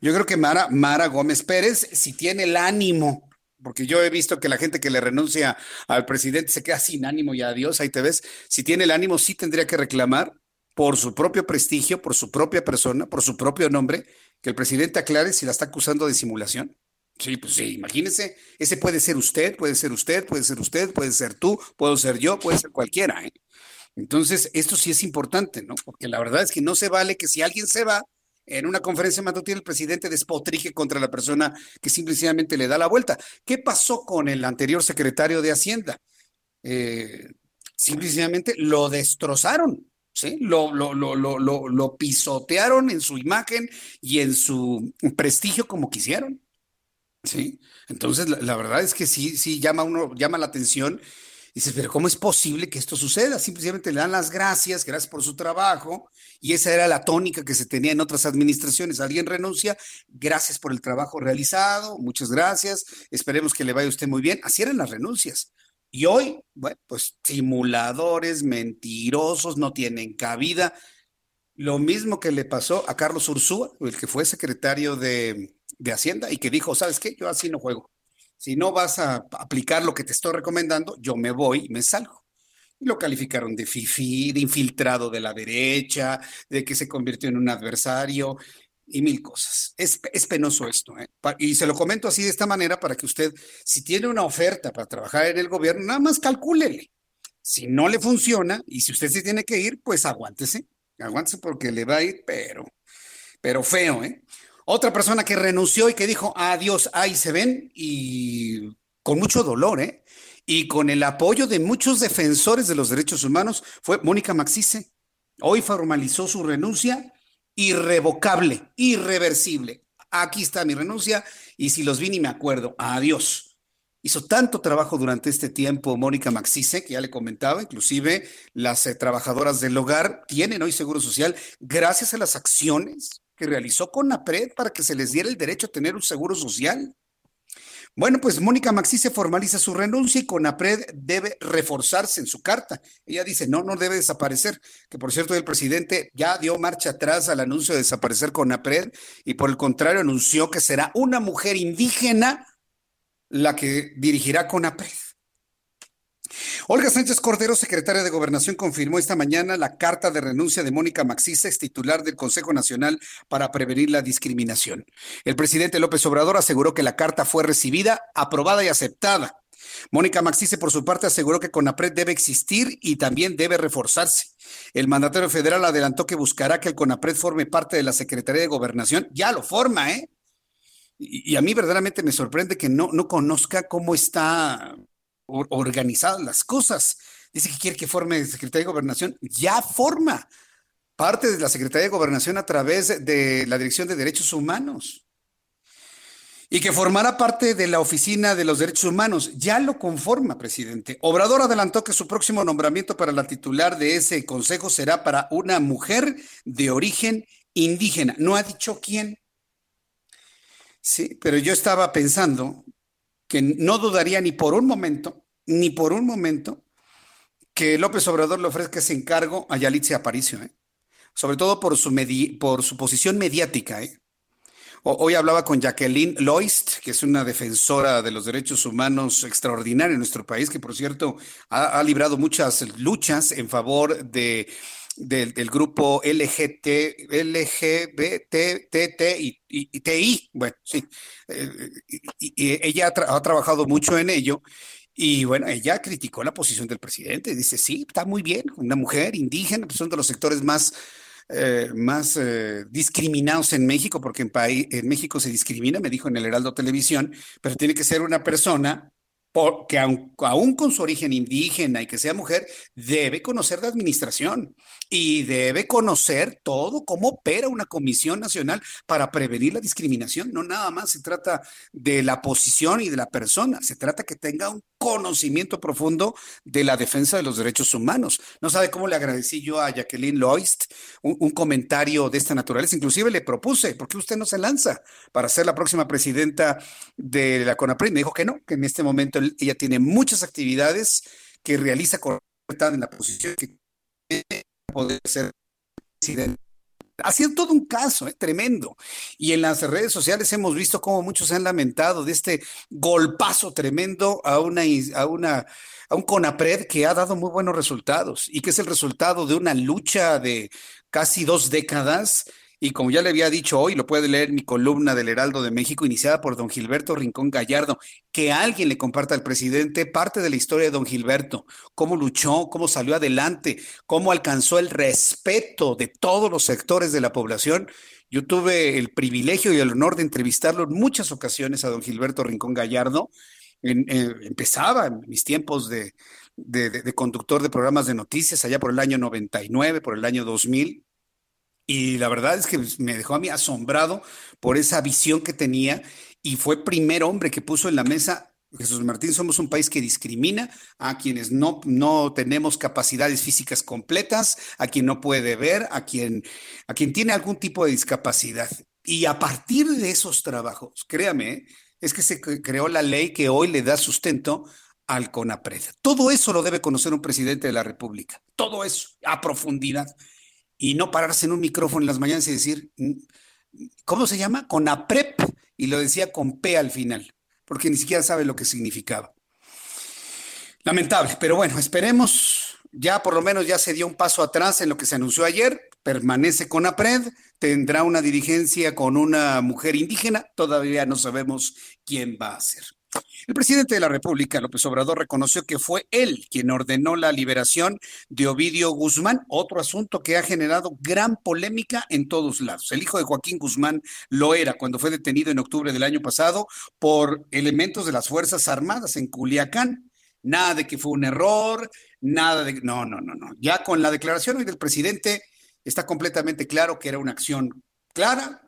A: Yo creo que Mara, Mara Gómez Pérez, si tiene el ánimo, porque yo he visto que la gente que le renuncia al presidente se queda sin ánimo y adiós, ahí te ves, si tiene el ánimo sí tendría que reclamar por su propio prestigio, por su propia persona, por su propio nombre, que el presidente aclare si la está acusando de simulación. Sí, pues sí, imagínese, ese puede ser usted, puede ser usted, puede ser usted, puede ser tú, puedo ser yo, puede ser cualquiera. ¿eh? Entonces, esto sí es importante, ¿no? Porque la verdad es que no se vale que si alguien se va en una conferencia matutina, el presidente despotrije contra la persona que simplemente le da la vuelta. ¿Qué pasó con el anterior secretario de Hacienda? Eh, simplemente lo destrozaron. ¿Sí? Lo, lo, lo, lo, pisotearon en su imagen y en su prestigio como quisieron. Sí, entonces la, verdad es que sí, sí llama uno, llama la atención. Dices, pero ¿cómo es posible que esto suceda? Simplemente le dan las gracias, gracias por su trabajo, y esa era la tónica que se tenía en otras administraciones. Alguien renuncia, gracias por el trabajo realizado, muchas gracias, esperemos que le vaya usted muy bien. Así eran las renuncias. Y hoy, bueno, pues simuladores, mentirosos, no tienen cabida. Lo mismo que le pasó a Carlos Ursúa, el que fue secretario de, de Hacienda y que dijo, ¿sabes qué? Yo así no juego. Si no vas a aplicar lo que te estoy recomendando, yo me voy y me salgo. Y lo calificaron de fifi, de infiltrado de la derecha, de que se convirtió en un adversario y mil cosas. Es, es penoso esto. ¿eh? Y se lo comento así de esta manera para que usted, si tiene una oferta para trabajar en el gobierno, nada más calcúlele. Si no le funciona y si usted se tiene que ir, pues aguántese. Aguántese porque le va a ir, pero, pero feo, ¿eh? Otra persona que renunció y que dijo, adiós, ahí se ven, y con mucho dolor, ¿eh? Y con el apoyo de muchos defensores de los derechos humanos, fue Mónica Maxice. Hoy formalizó su renuncia irrevocable, irreversible. Aquí está mi renuncia y si los vi ni me acuerdo, adiós. Hizo tanto trabajo durante este tiempo Mónica Maxice, que ya le comentaba, inclusive las eh, trabajadoras del hogar tienen hoy seguro social gracias a las acciones que realizó con APRED para que se les diera el derecho a tener un seguro social. Bueno, pues Mónica Maxi se formaliza su renuncia y Conapred debe reforzarse en su carta. Ella dice, no, no debe desaparecer, que por cierto el presidente ya dio marcha atrás al anuncio de desaparecer Conapred y por el contrario anunció que será una mujer indígena la que dirigirá Conapred. Olga Sánchez Cordero, secretaria de Gobernación, confirmó esta mañana la carta de renuncia de Mónica Maxisa, ex titular del Consejo Nacional para Prevenir la Discriminación. El presidente López Obrador aseguró que la carta fue recibida, aprobada y aceptada. Mónica Maxice, por su parte, aseguró que CONAPRED debe existir y también debe reforzarse. El mandatario federal adelantó que buscará que el CONAPRED forme parte de la Secretaría de Gobernación. Ya lo forma, ¿eh? Y, a mí verdaderamente me sorprende que no, no conozca cómo está organizadas las cosas. Dice que quiere que forme Secretaría de Gobernación. Ya forma parte de la Secretaría de Gobernación a través de la Dirección de Derechos Humanos. Y que formará parte de la Oficina de los Derechos Humanos. Ya lo conforma, presidente. Obrador adelantó que su próximo nombramiento para la titular de ese consejo será para una mujer de origen indígena. No ha dicho quién. Sí, pero yo estaba pensando que no dudaría ni por un momento, ni por un momento, que López Obrador le ofrezca ese encargo a Yalitza Aparicio, ¿eh? sobre todo por su, por su posición mediática. ¿eh? Hoy hablaba con Jacqueline Loist, que es una defensora de los derechos humanos extraordinaria en nuestro país, que por cierto ha, librado muchas luchas en favor de, del, grupo LGT, LGBTT y, y, TI. Bueno, sí. Eh, y, ella ha, trabajado mucho en ello. Y bueno, ella criticó la posición del presidente. Dice, sí, está muy bien, una mujer indígena, pues son de los sectores más eh, más eh, discriminados en México, porque en, en México se discrimina, me dijo en el Heraldo Televisión, pero tiene que ser una persona que aun, aún con su origen indígena y que sea mujer, debe conocer la administración y debe conocer todo, cómo opera una comisión nacional para prevenir la discriminación. No nada más se trata de la posición y de la persona, se trata que tenga un conocimiento profundo de la defensa de los derechos humanos. No sabe cómo le agradecí yo a Jacqueline Loist un, comentario de esta naturaleza. Inclusive le propuse, ¿por qué usted no se lanza para ser la próxima presidenta de la CONAPRED? Me dijo que no, que en este momento ella tiene muchas actividades que realiza con en la posición que poder ser presidente. Ha todo un caso ¿eh? tremendo. Y en las redes sociales hemos visto cómo muchos se han lamentado de este golpazo tremendo a una, a una, a un CONAPRED que ha dado muy buenos resultados y que es el resultado de una lucha de casi dos décadas y como ya le había dicho hoy, lo puede leer en mi columna del Heraldo de México, iniciada por don Gilberto Rincón Gallardo, que alguien le comparta al presidente parte de la historia de don Gilberto, cómo luchó, cómo salió adelante, cómo alcanzó el respeto de todos los sectores de la población. Yo tuve el privilegio y el honor de entrevistarlo en muchas ocasiones a don Gilberto Rincón Gallardo. Eh, empezaba en mis tiempos de, de conductor de programas de noticias allá por el año 99, por el año 2000 y la verdad es que me dejó a mí asombrado por esa visión que tenía y fue primer hombre que puso en la mesa. Jesús Martín, somos un país que discrimina a quienes no, no tenemos capacidades físicas completas, a quien no puede ver, a quien, a quien tiene algún tipo de discapacidad. Y a partir de esos trabajos, créame, es que se creó la ley que hoy le da sustento al CONAPRED. Todo eso lo debe conocer un presidente de la República. Todo eso, a profundidad y no pararse en un micrófono en las mañanas y decir, mm, ¿cómo se llama? Con APREP, y lo decía con P al final, porque ni siquiera sabe lo que significaba. Lamentable, pero bueno, esperemos, ya por lo menos ya se dio un paso atrás en lo que se anunció ayer, permanece con APRED, tendrá una dirigencia con una mujer indígena, todavía no sabemos quién va a ser. El presidente de la República, López Obrador, reconoció que fue él quien ordenó la liberación de Ovidio Guzmán, otro asunto que ha generado gran polémica en todos lados. El hijo de Joaquín Guzmán lo era cuando fue detenido en octubre del año pasado por elementos de las Fuerzas Armadas en Culiacán. Nada de que fue un error, nada de... No, no, no, no. Ya con la declaración hoy del presidente está completamente claro que era una acción clara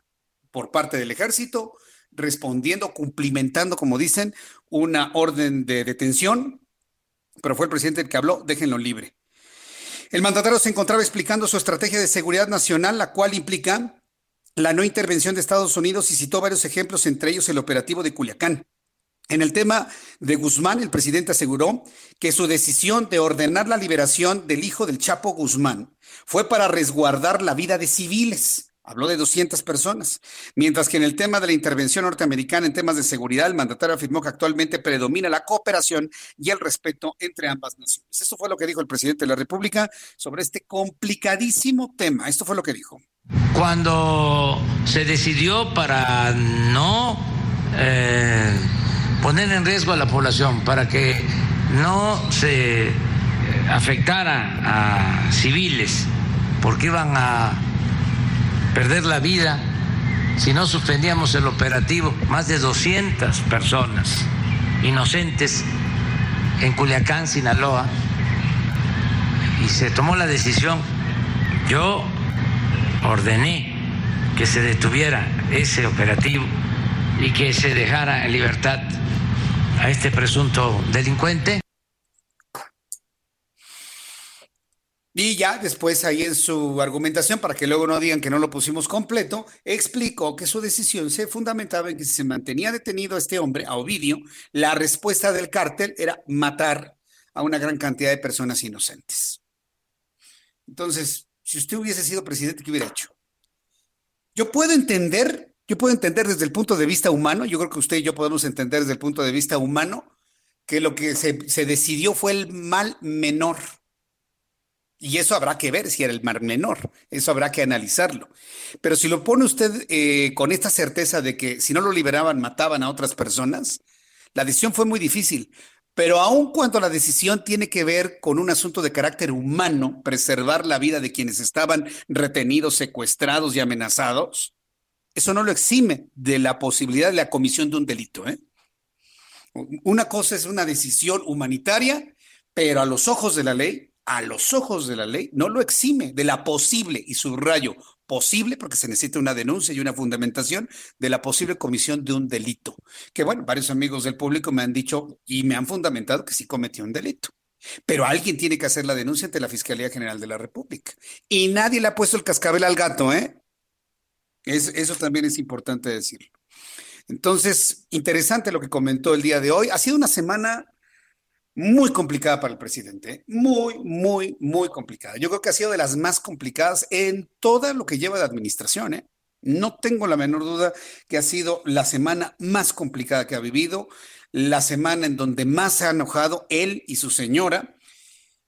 A: por parte del ejército, respondiendo, cumplimentando, como dicen, una orden de detención, pero fue el presidente el que habló, déjenlo libre. El mandatario se encontraba explicando su estrategia de seguridad nacional, la cual implica la no intervención de Estados Unidos y citó varios ejemplos, entre ellos el operativo de Culiacán. En el tema de Guzmán, el presidente aseguró que su decisión de ordenar la liberación del hijo del Chapo Guzmán fue para resguardar la vida de civiles. Habló de 200 personas. Mientras que en el tema de la intervención norteamericana en temas de seguridad, el mandatario afirmó que actualmente predomina la cooperación y el respeto entre ambas naciones. Eso fue lo que dijo el presidente de la República sobre este complicadísimo tema. Esto fue lo que dijo.
B: Cuando se decidió para no eh, poner en riesgo a la población, para que no se afectara a civiles, porque iban a perder la vida si no suspendíamos el operativo. Más de 200 personas inocentes en Culiacán, Sinaloa, y se tomó la decisión. Yo ordené que se detuviera ese operativo y que se dejara en libertad a este presunto delincuente.
A: Y ya después ahí en su argumentación, para que luego no digan que no lo pusimos completo, explicó que su decisión se fundamentaba en que si se mantenía detenido a este hombre, a Ovidio, la respuesta del cártel era matar a una gran cantidad de personas inocentes. Entonces, si usted hubiese sido presidente, ¿qué hubiera hecho? Yo puedo entender, yo puedo entender desde el punto de vista humano, yo creo que usted y yo podemos entender desde el punto de vista humano, que lo que se, se decidió fue el mal menor y eso habrá que ver si era el mar menor, eso habrá que analizarlo. Pero si lo pone usted eh, con esta certeza de que si no lo liberaban mataban a otras personas, la decisión fue muy difícil. Pero aun cuando la decisión tiene que ver con un asunto de carácter humano, preservar la vida de quienes estaban retenidos, secuestrados y amenazados, eso no lo exime de la posibilidad de la comisión de un delito. ¿eh? Una cosa es una decisión humanitaria, pero a los ojos de la ley a los ojos de la ley no lo exime de la posible, y subrayo, posible, porque se necesita una denuncia y una fundamentación de la posible comisión de un delito. Que bueno, varios amigos del público me han dicho y me han fundamentado que sí cometió un delito. Pero alguien tiene que hacer la denuncia ante la Fiscalía General de la República. Y nadie le ha puesto el cascabel al gato, ¿eh? eso también es importante decirlo. Entonces, interesante lo que comentó el día de hoy. Ha sido una semana muy complicada para el presidente, muy, muy, muy complicada. Yo creo que ha sido de las más complicadas en todo lo que lleva de administración. ¿eh? No tengo la menor duda que ha sido la semana más complicada que ha vivido, la semana en donde más se ha enojado él y su señora.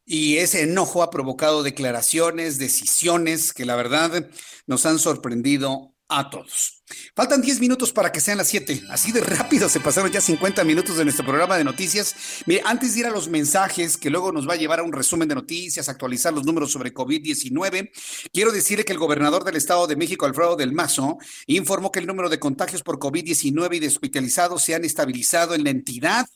A: Y ese enojo ha provocado declaraciones, decisiones que la verdad nos han sorprendido a todos. Faltan 10 minutos para que sean las 7. Así de rápido se pasaron ya 50 minutos de nuestro programa de noticias. Mire, antes de ir a los mensajes, que luego nos va a llevar a un resumen de noticias, actualizar los números sobre COVID-19, quiero decirle que el gobernador del Estado de México, Alfredo del Mazo, informó que el número de contagios por COVID-19 y de hospitalizados se han estabilizado en la entidad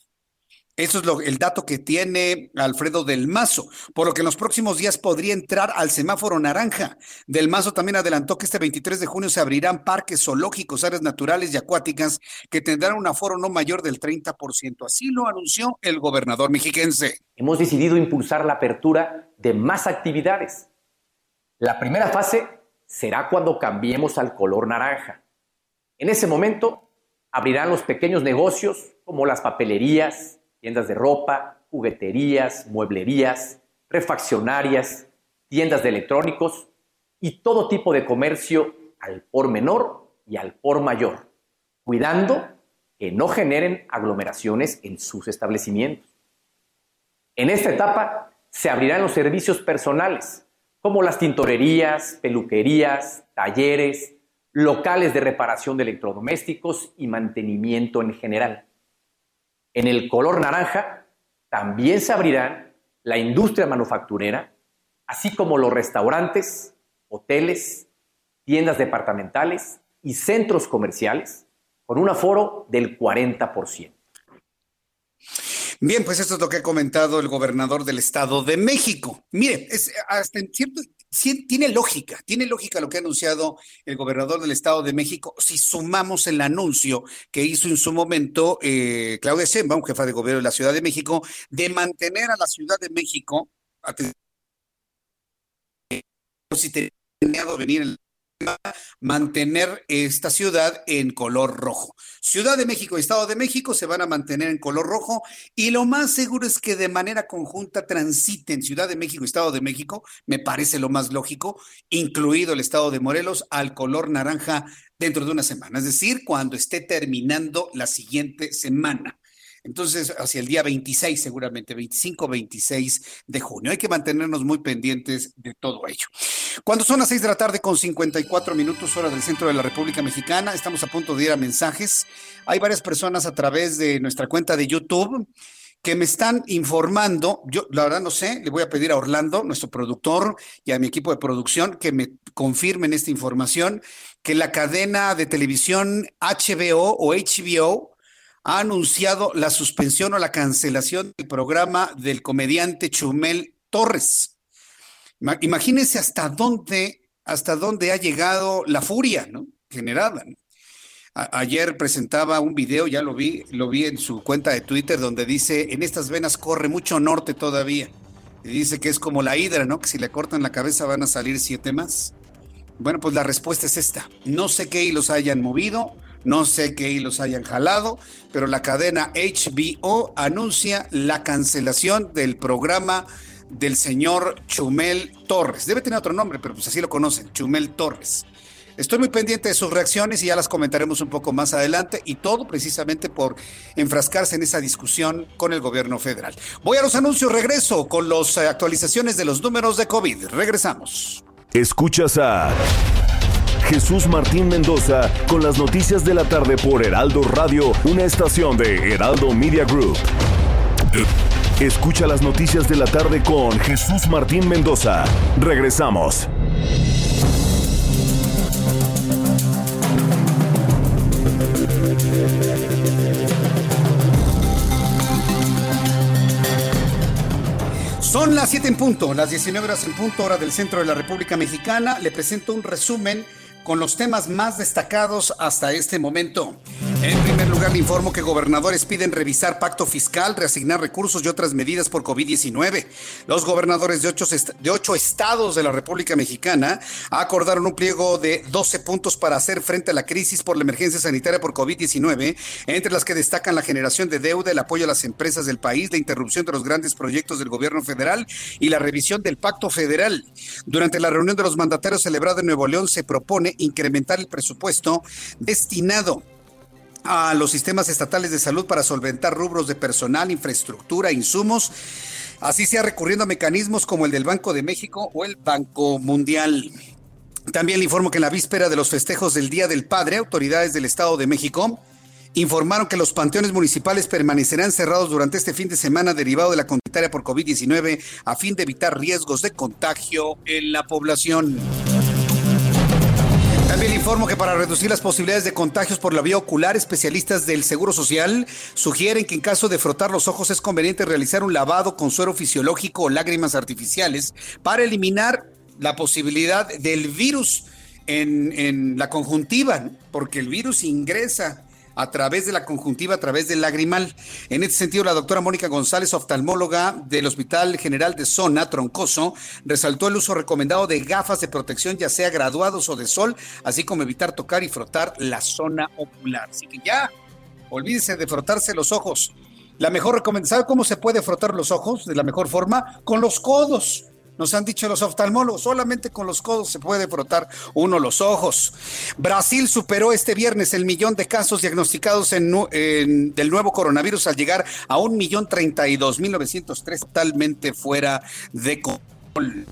A: eso es lo, el dato que tiene Alfredo del Mazo, por lo que en los próximos días podría entrar al semáforo naranja. Del Mazo también adelantó que este 23 de junio se abrirán parques zoológicos, áreas naturales y acuáticas que tendrán un aforo no mayor del 30%. Así lo anunció el gobernador mexiquense.
D: Hemos decidido impulsar la apertura de más actividades. La primera fase será cuando cambiemos al color naranja. En ese momento abrirán los pequeños negocios como las papelerías, tiendas de ropa, jugueterías, mueblerías, refaccionarias, tiendas de electrónicos y todo tipo de comercio al por menor y al por mayor, cuidando que no generen aglomeraciones en sus establecimientos. En esta etapa se abrirán los servicios personales, como las tintorerías, peluquerías, talleres, locales de reparación de electrodomésticos y mantenimiento en general. En el color naranja también se abrirán la industria manufacturera, así como los restaurantes, hoteles, tiendas departamentales y centros comerciales, con un aforo del 40%.
A: Bien, pues esto es lo que ha comentado el gobernador del Estado de México. Mire, es, hasta en cierto, tiene lógica, tiene lógica lo que ha anunciado el gobernador del Estado de México, si sumamos el anuncio que hizo en su momento eh, Claudia Sheinbaum, jefa de gobierno de la Ciudad de México, de mantener a la Ciudad de México, si tenía venir mantener esta ciudad en color rojo. Ciudad de México y Estado de México se van a mantener en color rojo y lo más seguro es que de manera conjunta transiten Ciudad de México y Estado de México, me parece lo más lógico, incluido el Estado de Morelos, al color naranja dentro de una semana, es decir, cuando esté terminando la siguiente semana. Entonces, hacia el día 26, seguramente, 25, 26 de junio. Hay que mantenernos muy pendientes de todo ello. Cuando son las 6 de la tarde con 54 minutos hora del centro de la República Mexicana, estamos a punto de ir a mensajes. Hay varias personas a través de nuestra cuenta de YouTube que me están informando, yo la verdad no sé, le voy a pedir a Orlando, nuestro productor, y a mi equipo de producción que me confirmen esta información, que la cadena de televisión HBO o HBO ha anunciado la suspensión o la cancelación del programa del comediante Chumel Torres. Imagínense hasta dónde, hasta dónde ha llegado la furia ¿no? generada. ayer presentaba un video, ya lo vi, lo vi en su cuenta de Twitter, donde dice, en estas venas corre mucho norte todavía. Y dice que es como la hidra, ¿no? Que si le cortan la cabeza van a salir siete más. Bueno, pues la respuesta es esta. No sé qué hilos hayan movido, no sé qué hilos hayan jalado, pero la cadena HBO anuncia la cancelación del programa del señor Chumel Torres. Debe tener otro nombre, pero pues así lo conocen, Chumel Torres. Estoy muy pendiente de sus reacciones y ya las comentaremos un poco más adelante y todo precisamente por enfrascarse en esa discusión con el gobierno federal. Voy a los anuncios, regreso con las actualizaciones de los números de COVID. Regresamos.
L: Escuchas a Jesús Martín Mendoza con las noticias de la tarde por Heraldo Radio, una estación de Heraldo Media Group. Escucha las noticias de la tarde con Jesús Martín Mendoza. Regresamos.
A: Son las 7 en punto, las 19 horas en punto, hora del centro de la República Mexicana. Le presento un resumen con los temas más destacados hasta este momento. En primer lugar, le informo que gobernadores piden revisar pacto fiscal, reasignar recursos y otras medidas por COVID-19. Los gobernadores de ocho, de ocho estados de la República Mexicana acordaron un pliego de 12 puntos para hacer frente a la crisis por la emergencia sanitaria por COVID-19, entre las que destacan la generación de deuda, el apoyo a las empresas del país, la interrupción de los grandes proyectos del gobierno federal y la revisión del pacto federal. Durante la reunión de los mandatarios celebrada en Nuevo León se propone incrementar el presupuesto destinado a los sistemas estatales de salud para solventar rubros de personal, infraestructura, insumos, así sea recurriendo a mecanismos como el del Banco de México o el Banco Mundial. También le informo que en la víspera de los festejos del Día del Padre, autoridades del Estado de México informaron que los panteones municipales permanecerán cerrados durante este fin de semana derivado de la comunitaria por COVID-19 a fin de evitar riesgos de contagio en la población. También informo que para reducir las posibilidades de contagios por la vía ocular, especialistas del Seguro Social sugieren que en caso de frotar los ojos es conveniente realizar un lavado con suero fisiológico o lágrimas artificiales para eliminar la posibilidad del virus en, en la conjuntiva, porque el virus ingresa a través de la conjuntiva, a través del lagrimal. En este sentido, la doctora Mónica González, oftalmóloga del Hospital General de Zona, Troncoso, resaltó el uso recomendado de gafas de protección, ya sea graduados o de sol, así como evitar tocar y frotar la zona ocular. Así que ya, olvídese de frotarse los ojos. La mejor recomendación, ¿sabe cómo se puede frotar los ojos de la mejor forma? Con los codos nos han dicho los oftalmólogos, solamente con los codos se puede frotar uno los ojos. Brasil superó este viernes el millón de casos diagnosticados en, del nuevo coronavirus al llegar a un millón treinta y dos mil novecientos tres, totalmente fuera de control.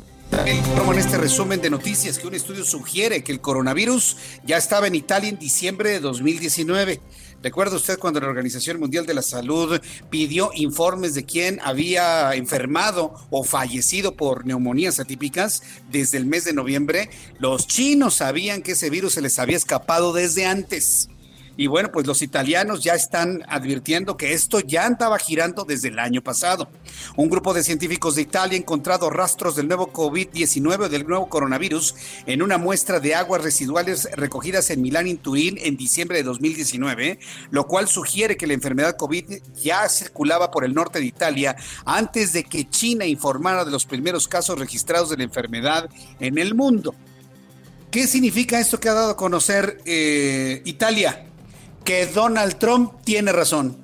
A: Como en este resumen de noticias que un estudio sugiere que el coronavirus ya estaba en Italia en diciembre de 2019. ¿Recuerda usted cuando la Organización Mundial de la Salud pidió informes de quién había enfermado o fallecido por neumonías atípicas desde el mes de noviembre? Los chinos sabían que ese virus se les había escapado desde antes. Y bueno, pues los italianos ya están advirtiendo que esto ya andaba girando desde el año pasado. Un grupo de científicos de Italia ha encontrado rastros del nuevo COVID-19 o del nuevo coronavirus en una muestra de aguas residuales recogidas en Milán y Turín en diciembre de 2019, lo cual sugiere que la enfermedad COVID ya circulaba por el norte de Italia antes de que China informara de los primeros casos registrados de la enfermedad en el mundo. ¿Qué significa esto que ha dado a conocer eh, Italia? Que Donald Trump tiene razón.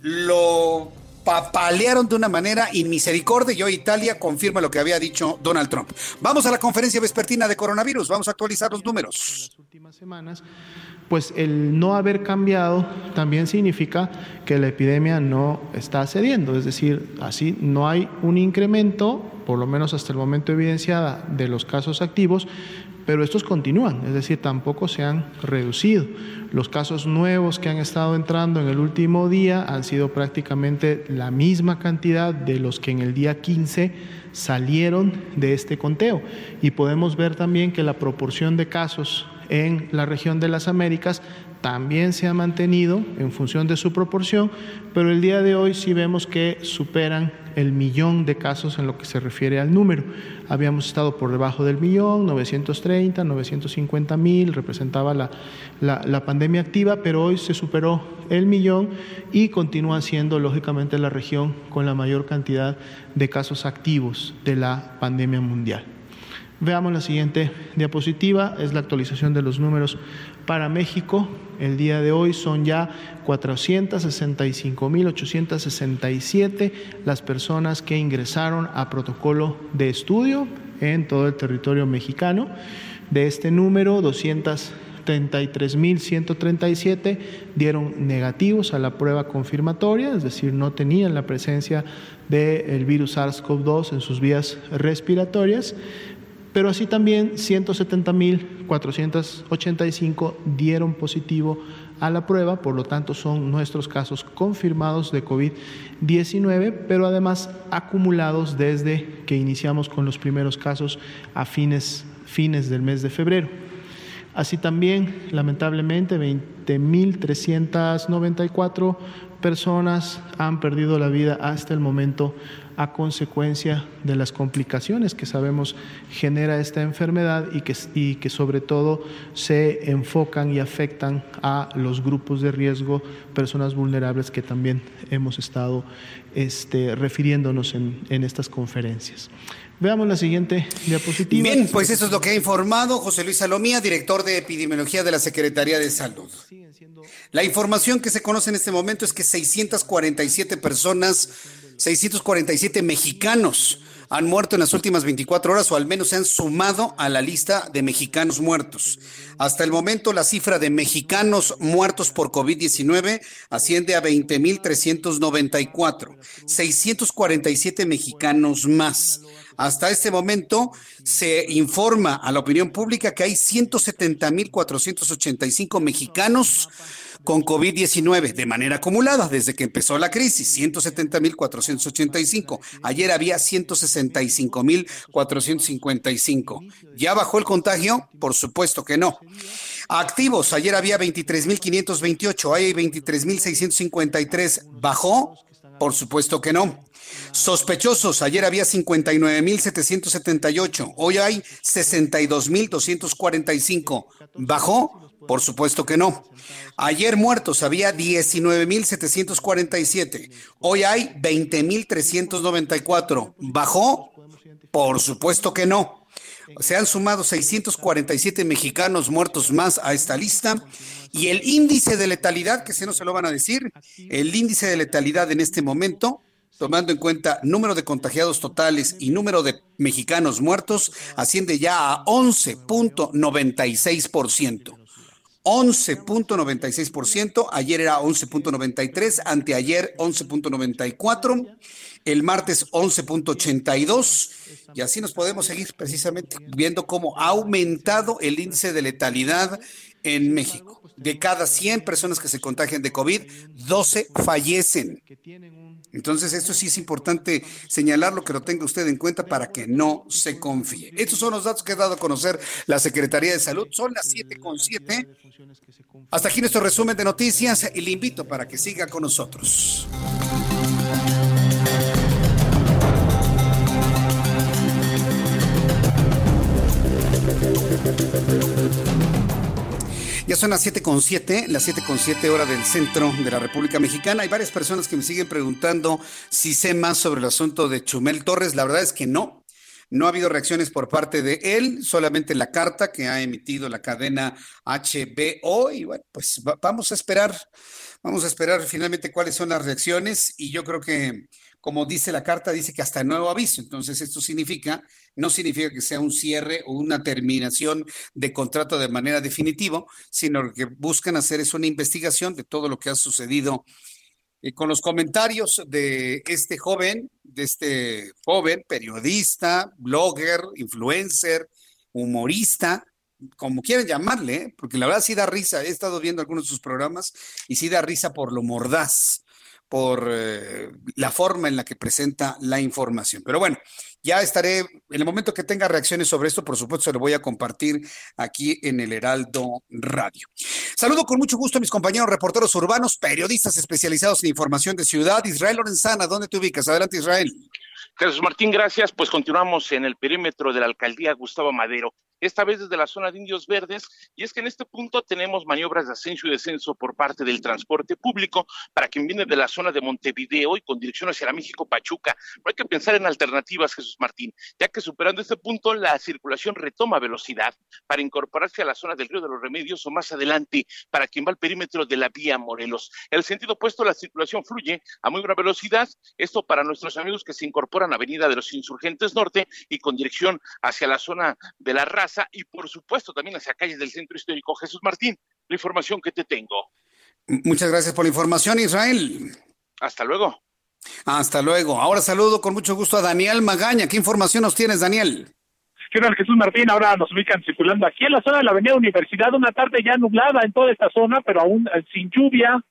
A: Lo papalearon de una manera inmisericordia y hoy Italia confirma lo que había dicho Donald Trump. Vamos a la conferencia vespertina de coronavirus, vamos a actualizar los números.
O: Las últimas semanas, pues el no haber cambiado también significa que la epidemia no está cediendo, es decir, así no hay un incremento, por lo menos hasta el momento evidenciada, de los casos activos, pero estos continúan, es decir, tampoco se han reducido. Los casos nuevos que han estado entrando en el último día han sido prácticamente la misma cantidad de los que en el día 15 salieron de este conteo. Y podemos ver también que la proporción de casos en la región de las Américas también se ha mantenido en función de su proporción, pero el día de hoy sí vemos que superan el millón de casos en lo que se refiere al número. Habíamos estado por debajo del millón, 930, 950 mil, representaba la, la, la pandemia activa, pero hoy se superó el millón y continúa siendo lógicamente la región con la mayor cantidad de casos activos de la pandemia mundial. Veamos la siguiente diapositiva, es la actualización de los números para México. El día de hoy son ya 465.867 las personas que ingresaron a protocolo de estudio en todo el territorio mexicano. De este número, 233.137 dieron negativos a la prueba confirmatoria, es decir, no tenían la presencia del virus SARS-CoV-2 en sus vías respiratorias pero así también 170.485 dieron positivo a la prueba, por lo tanto son nuestros casos confirmados de COVID-19, pero además acumulados desde que iniciamos con los primeros casos a fines, fines del mes de febrero. Así también, lamentablemente, 20.394 personas han perdido la vida hasta el momento a consecuencia de las complicaciones que sabemos genera esta enfermedad y que, y que sobre todo se enfocan y afectan a los grupos de riesgo, personas vulnerables que también hemos estado este, refiriéndonos en, en estas conferencias. Veamos la siguiente diapositiva.
A: Bien, pues eso es lo que ha informado José Luis Salomía, director de epidemiología de la Secretaría de Salud. La información que se conoce en este momento es que 647 personas 647 mexicanos han muerto en las últimas 24 horas o al menos se han sumado a la lista de mexicanos muertos. Hasta el momento la cifra de mexicanos muertos por COVID-19 asciende a 20.394, 647 mexicanos más. Hasta este momento se informa a la opinión pública que hay 170.485 mexicanos con COVID-19 de manera acumulada desde que empezó la crisis, 170.485. Ayer había 165.455. ¿Ya bajó el contagio? Por supuesto que no. Activos, ayer había 23.528, hoy hay 23.653. ¿Bajó? Por supuesto que no. Sospechosos, ayer había 59.778, hoy hay 62.245. ¿Bajó? Por supuesto que no. Ayer muertos había 19.747, hoy hay 20.394. ¿Bajó? Por supuesto que no. Se han sumado 647 mexicanos muertos más a esta lista y el índice de letalidad, que se no se lo van a decir, el índice de letalidad en este momento tomando en cuenta número de contagiados totales y número de mexicanos muertos, asciende ya a 11.96%. 11.96%, ayer era 11.93, anteayer 11.94, el martes 11.82 y así nos podemos seguir precisamente viendo cómo ha aumentado el índice de letalidad en México. De cada 100 personas que se contagian de COVID, 12 fallecen. Entonces, esto sí es importante señalarlo, que lo tenga usted en cuenta para que no se confíe. Estos son los datos que ha dado a conocer la Secretaría de Salud. Son las 7.7. Hasta aquí nuestro resumen de noticias y le invito para que siga con nosotros. Ya son las 7.7, las 7.7 horas del centro de la República Mexicana. Hay varias personas que me siguen preguntando si sé más sobre el asunto de Chumel Torres. La verdad es que no. No ha habido reacciones por parte de él, solamente la carta que ha emitido la cadena HBO. Y bueno, pues vamos a esperar, vamos a esperar finalmente cuáles son las reacciones. Y yo creo que como dice la carta, dice que hasta nuevo aviso. Entonces, esto significa, no significa que sea un cierre o una terminación de contrato de manera definitiva, sino que buscan hacer es una investigación de todo lo que ha sucedido eh, con los comentarios de este joven, de este joven periodista, blogger, influencer, humorista, como quieran llamarle, porque la verdad sí da risa. He estado viendo algunos de sus programas y sí da risa por lo mordaz por eh, la forma en la que presenta la información. Pero bueno, ya estaré, en el momento que tenga reacciones sobre esto, por supuesto, se lo voy a compartir aquí en el Heraldo Radio. Saludo con mucho gusto a mis compañeros reporteros urbanos, periodistas especializados en información de ciudad. Israel Lorenzana, ¿dónde te ubicas? Adelante, Israel.
I: Jesús Martín, gracias. Pues continuamos en el perímetro de la alcaldía Gustavo Madero esta vez desde la zona de Indios Verdes, y es que en este punto tenemos maniobras de ascenso y descenso por parte del transporte público para quien viene de la zona de Montevideo y con dirección hacia la México Pachuca. Pero hay que pensar en alternativas, Jesús Martín, ya que superando este punto la circulación retoma velocidad para incorporarse a la zona del Río de los Remedios o más adelante para quien va al perímetro de la vía Morelos. En el sentido opuesto, la circulación fluye a muy buena velocidad, esto para nuestros amigos que se incorporan a Avenida de los Insurgentes Norte y con dirección hacia la zona de la Raza y por supuesto también hacia calles del centro histórico. Jesús Martín, la información que te tengo.
A: Muchas gracias por la información, Israel.
I: Hasta luego.
A: Hasta luego. Ahora saludo con mucho gusto a Daniel Magaña. ¿Qué información nos tienes, Daniel?
P: ¿Qué tal, Jesús Martín? Ahora nos ubican circulando aquí en la zona de la Avenida Universidad, una tarde ya nublada en toda esta zona, pero aún eh, sin lluvia,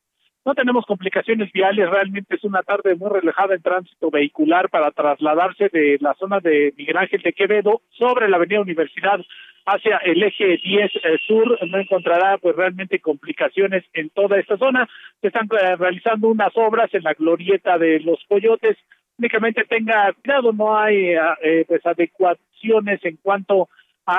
P: no tenemos complicaciones viales, realmente es una tarde muy relajada en tránsito vehicular para trasladarse de la zona de Miguel Ángel de Quevedo sobre la avenida Universidad hacia el eje 10 eh, sur, no encontrará pues realmente complicaciones en toda esta zona. Se están eh, realizando unas obras en la glorieta de los coyotes. Únicamente tenga cuidado, no hay eh, pues adecuaciones en cuanto a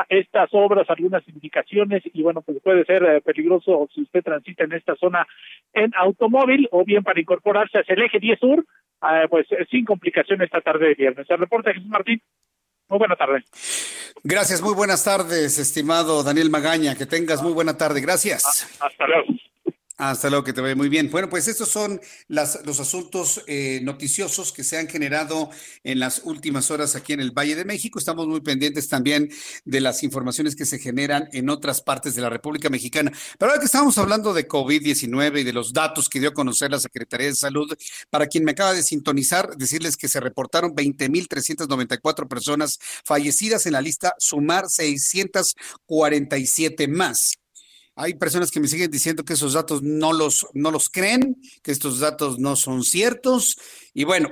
P: estas obras, algunas indicaciones y bueno, pues puede ser eh, peligroso si usted transita en esta zona en automóvil o bien para incorporarse hacia el eje 10 sur, eh, pues eh, sin complicación esta tarde de viernes. El reporte Jesús Martín. Muy buena tarde.
A: Gracias, muy buenas tardes, estimado Daniel Magaña. Que tengas muy buena tarde. Gracias.
P: Hasta luego.
A: Hasta luego, que te ve muy bien. Bueno, pues estos son las, los asuntos eh, noticiosos que se han generado en las últimas horas aquí en el Valle de México. Estamos muy pendientes también de las informaciones que se generan en otras partes de la República Mexicana. Pero ahora que estamos hablando de COVID-19 y de los datos que dio a conocer la Secretaría de Salud, para quien me acaba de sintonizar, decirles que se reportaron 20.394 personas fallecidas en la lista, sumar 647 más. Hay personas que me siguen diciendo que esos datos no los, no los creen, que estos datos no son ciertos. Y bueno,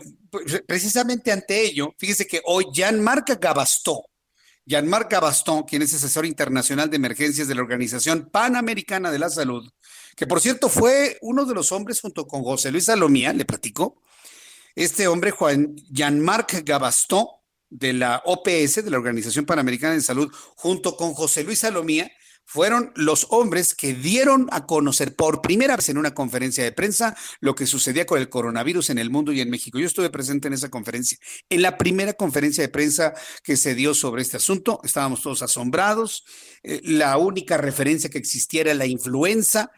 A: precisamente ante ello, fíjese que hoy Jean-Marc Gabastó, Jean-Marc Gabastó, quien es asesor internacional de emergencias de la Organización Panamericana de la Salud, que por cierto fue uno de los hombres junto con José Luis Salomía, le platico, este hombre, Juan Jean-Marc Gabastó, de la OPS, de la Organización Panamericana de Salud, junto con José Luis Salomía, fueron los hombres que dieron a conocer por primera vez en una conferencia de prensa lo que sucedía con el coronavirus en el mundo y en México. Yo estuve presente en esa conferencia. En la primera conferencia de prensa que se dio sobre este asunto, estábamos todos asombrados. Eh, la única referencia que existía era la influenza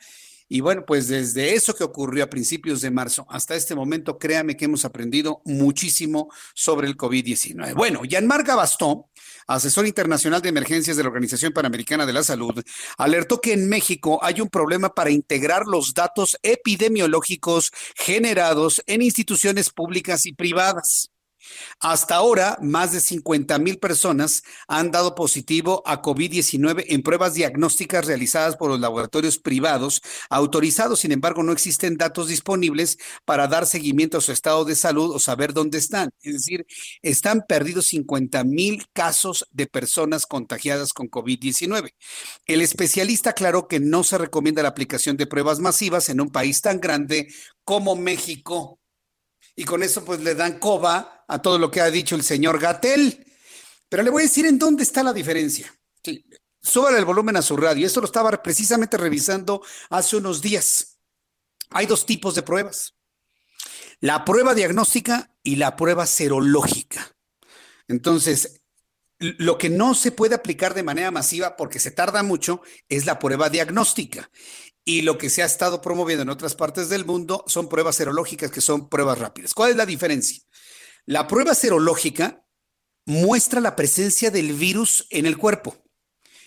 A: y bueno, pues desde eso que ocurrió a principios de marzo hasta este momento, créame que hemos aprendido muchísimo sobre el COVID-19. Bueno, Jean-Marc Gabastón, asesor internacional de emergencias de la Organización Panamericana de la Salud, alertó que en México hay un problema para integrar los datos epidemiológicos generados en instituciones públicas y privadas. Hasta ahora, más de 50 mil personas han dado positivo a COVID-19 en pruebas diagnósticas realizadas por los laboratorios privados autorizados. Sin embargo, no existen datos disponibles para dar seguimiento a su estado de salud o saber dónde están. Es decir, están perdidos 50 mil casos de personas contagiadas con COVID-19. El especialista aclaró que no se recomienda la aplicación de pruebas masivas en un país tan grande como México y con eso pues le dan coba a todo lo que ha dicho el señor Gatel. Pero le voy a decir en dónde está la diferencia. Sí, súbale el volumen a su radio. Esto lo estaba precisamente revisando hace unos días. Hay dos tipos de pruebas. La prueba diagnóstica y la prueba serológica. Entonces, Lo que no se puede aplicar de manera masiva porque se tarda mucho es la prueba diagnóstica. Y lo que se ha estado promoviendo en otras partes del mundo son pruebas serológicas que son pruebas rápidas. ¿Cuál es la diferencia? La prueba serológica muestra la presencia del virus en el cuerpo,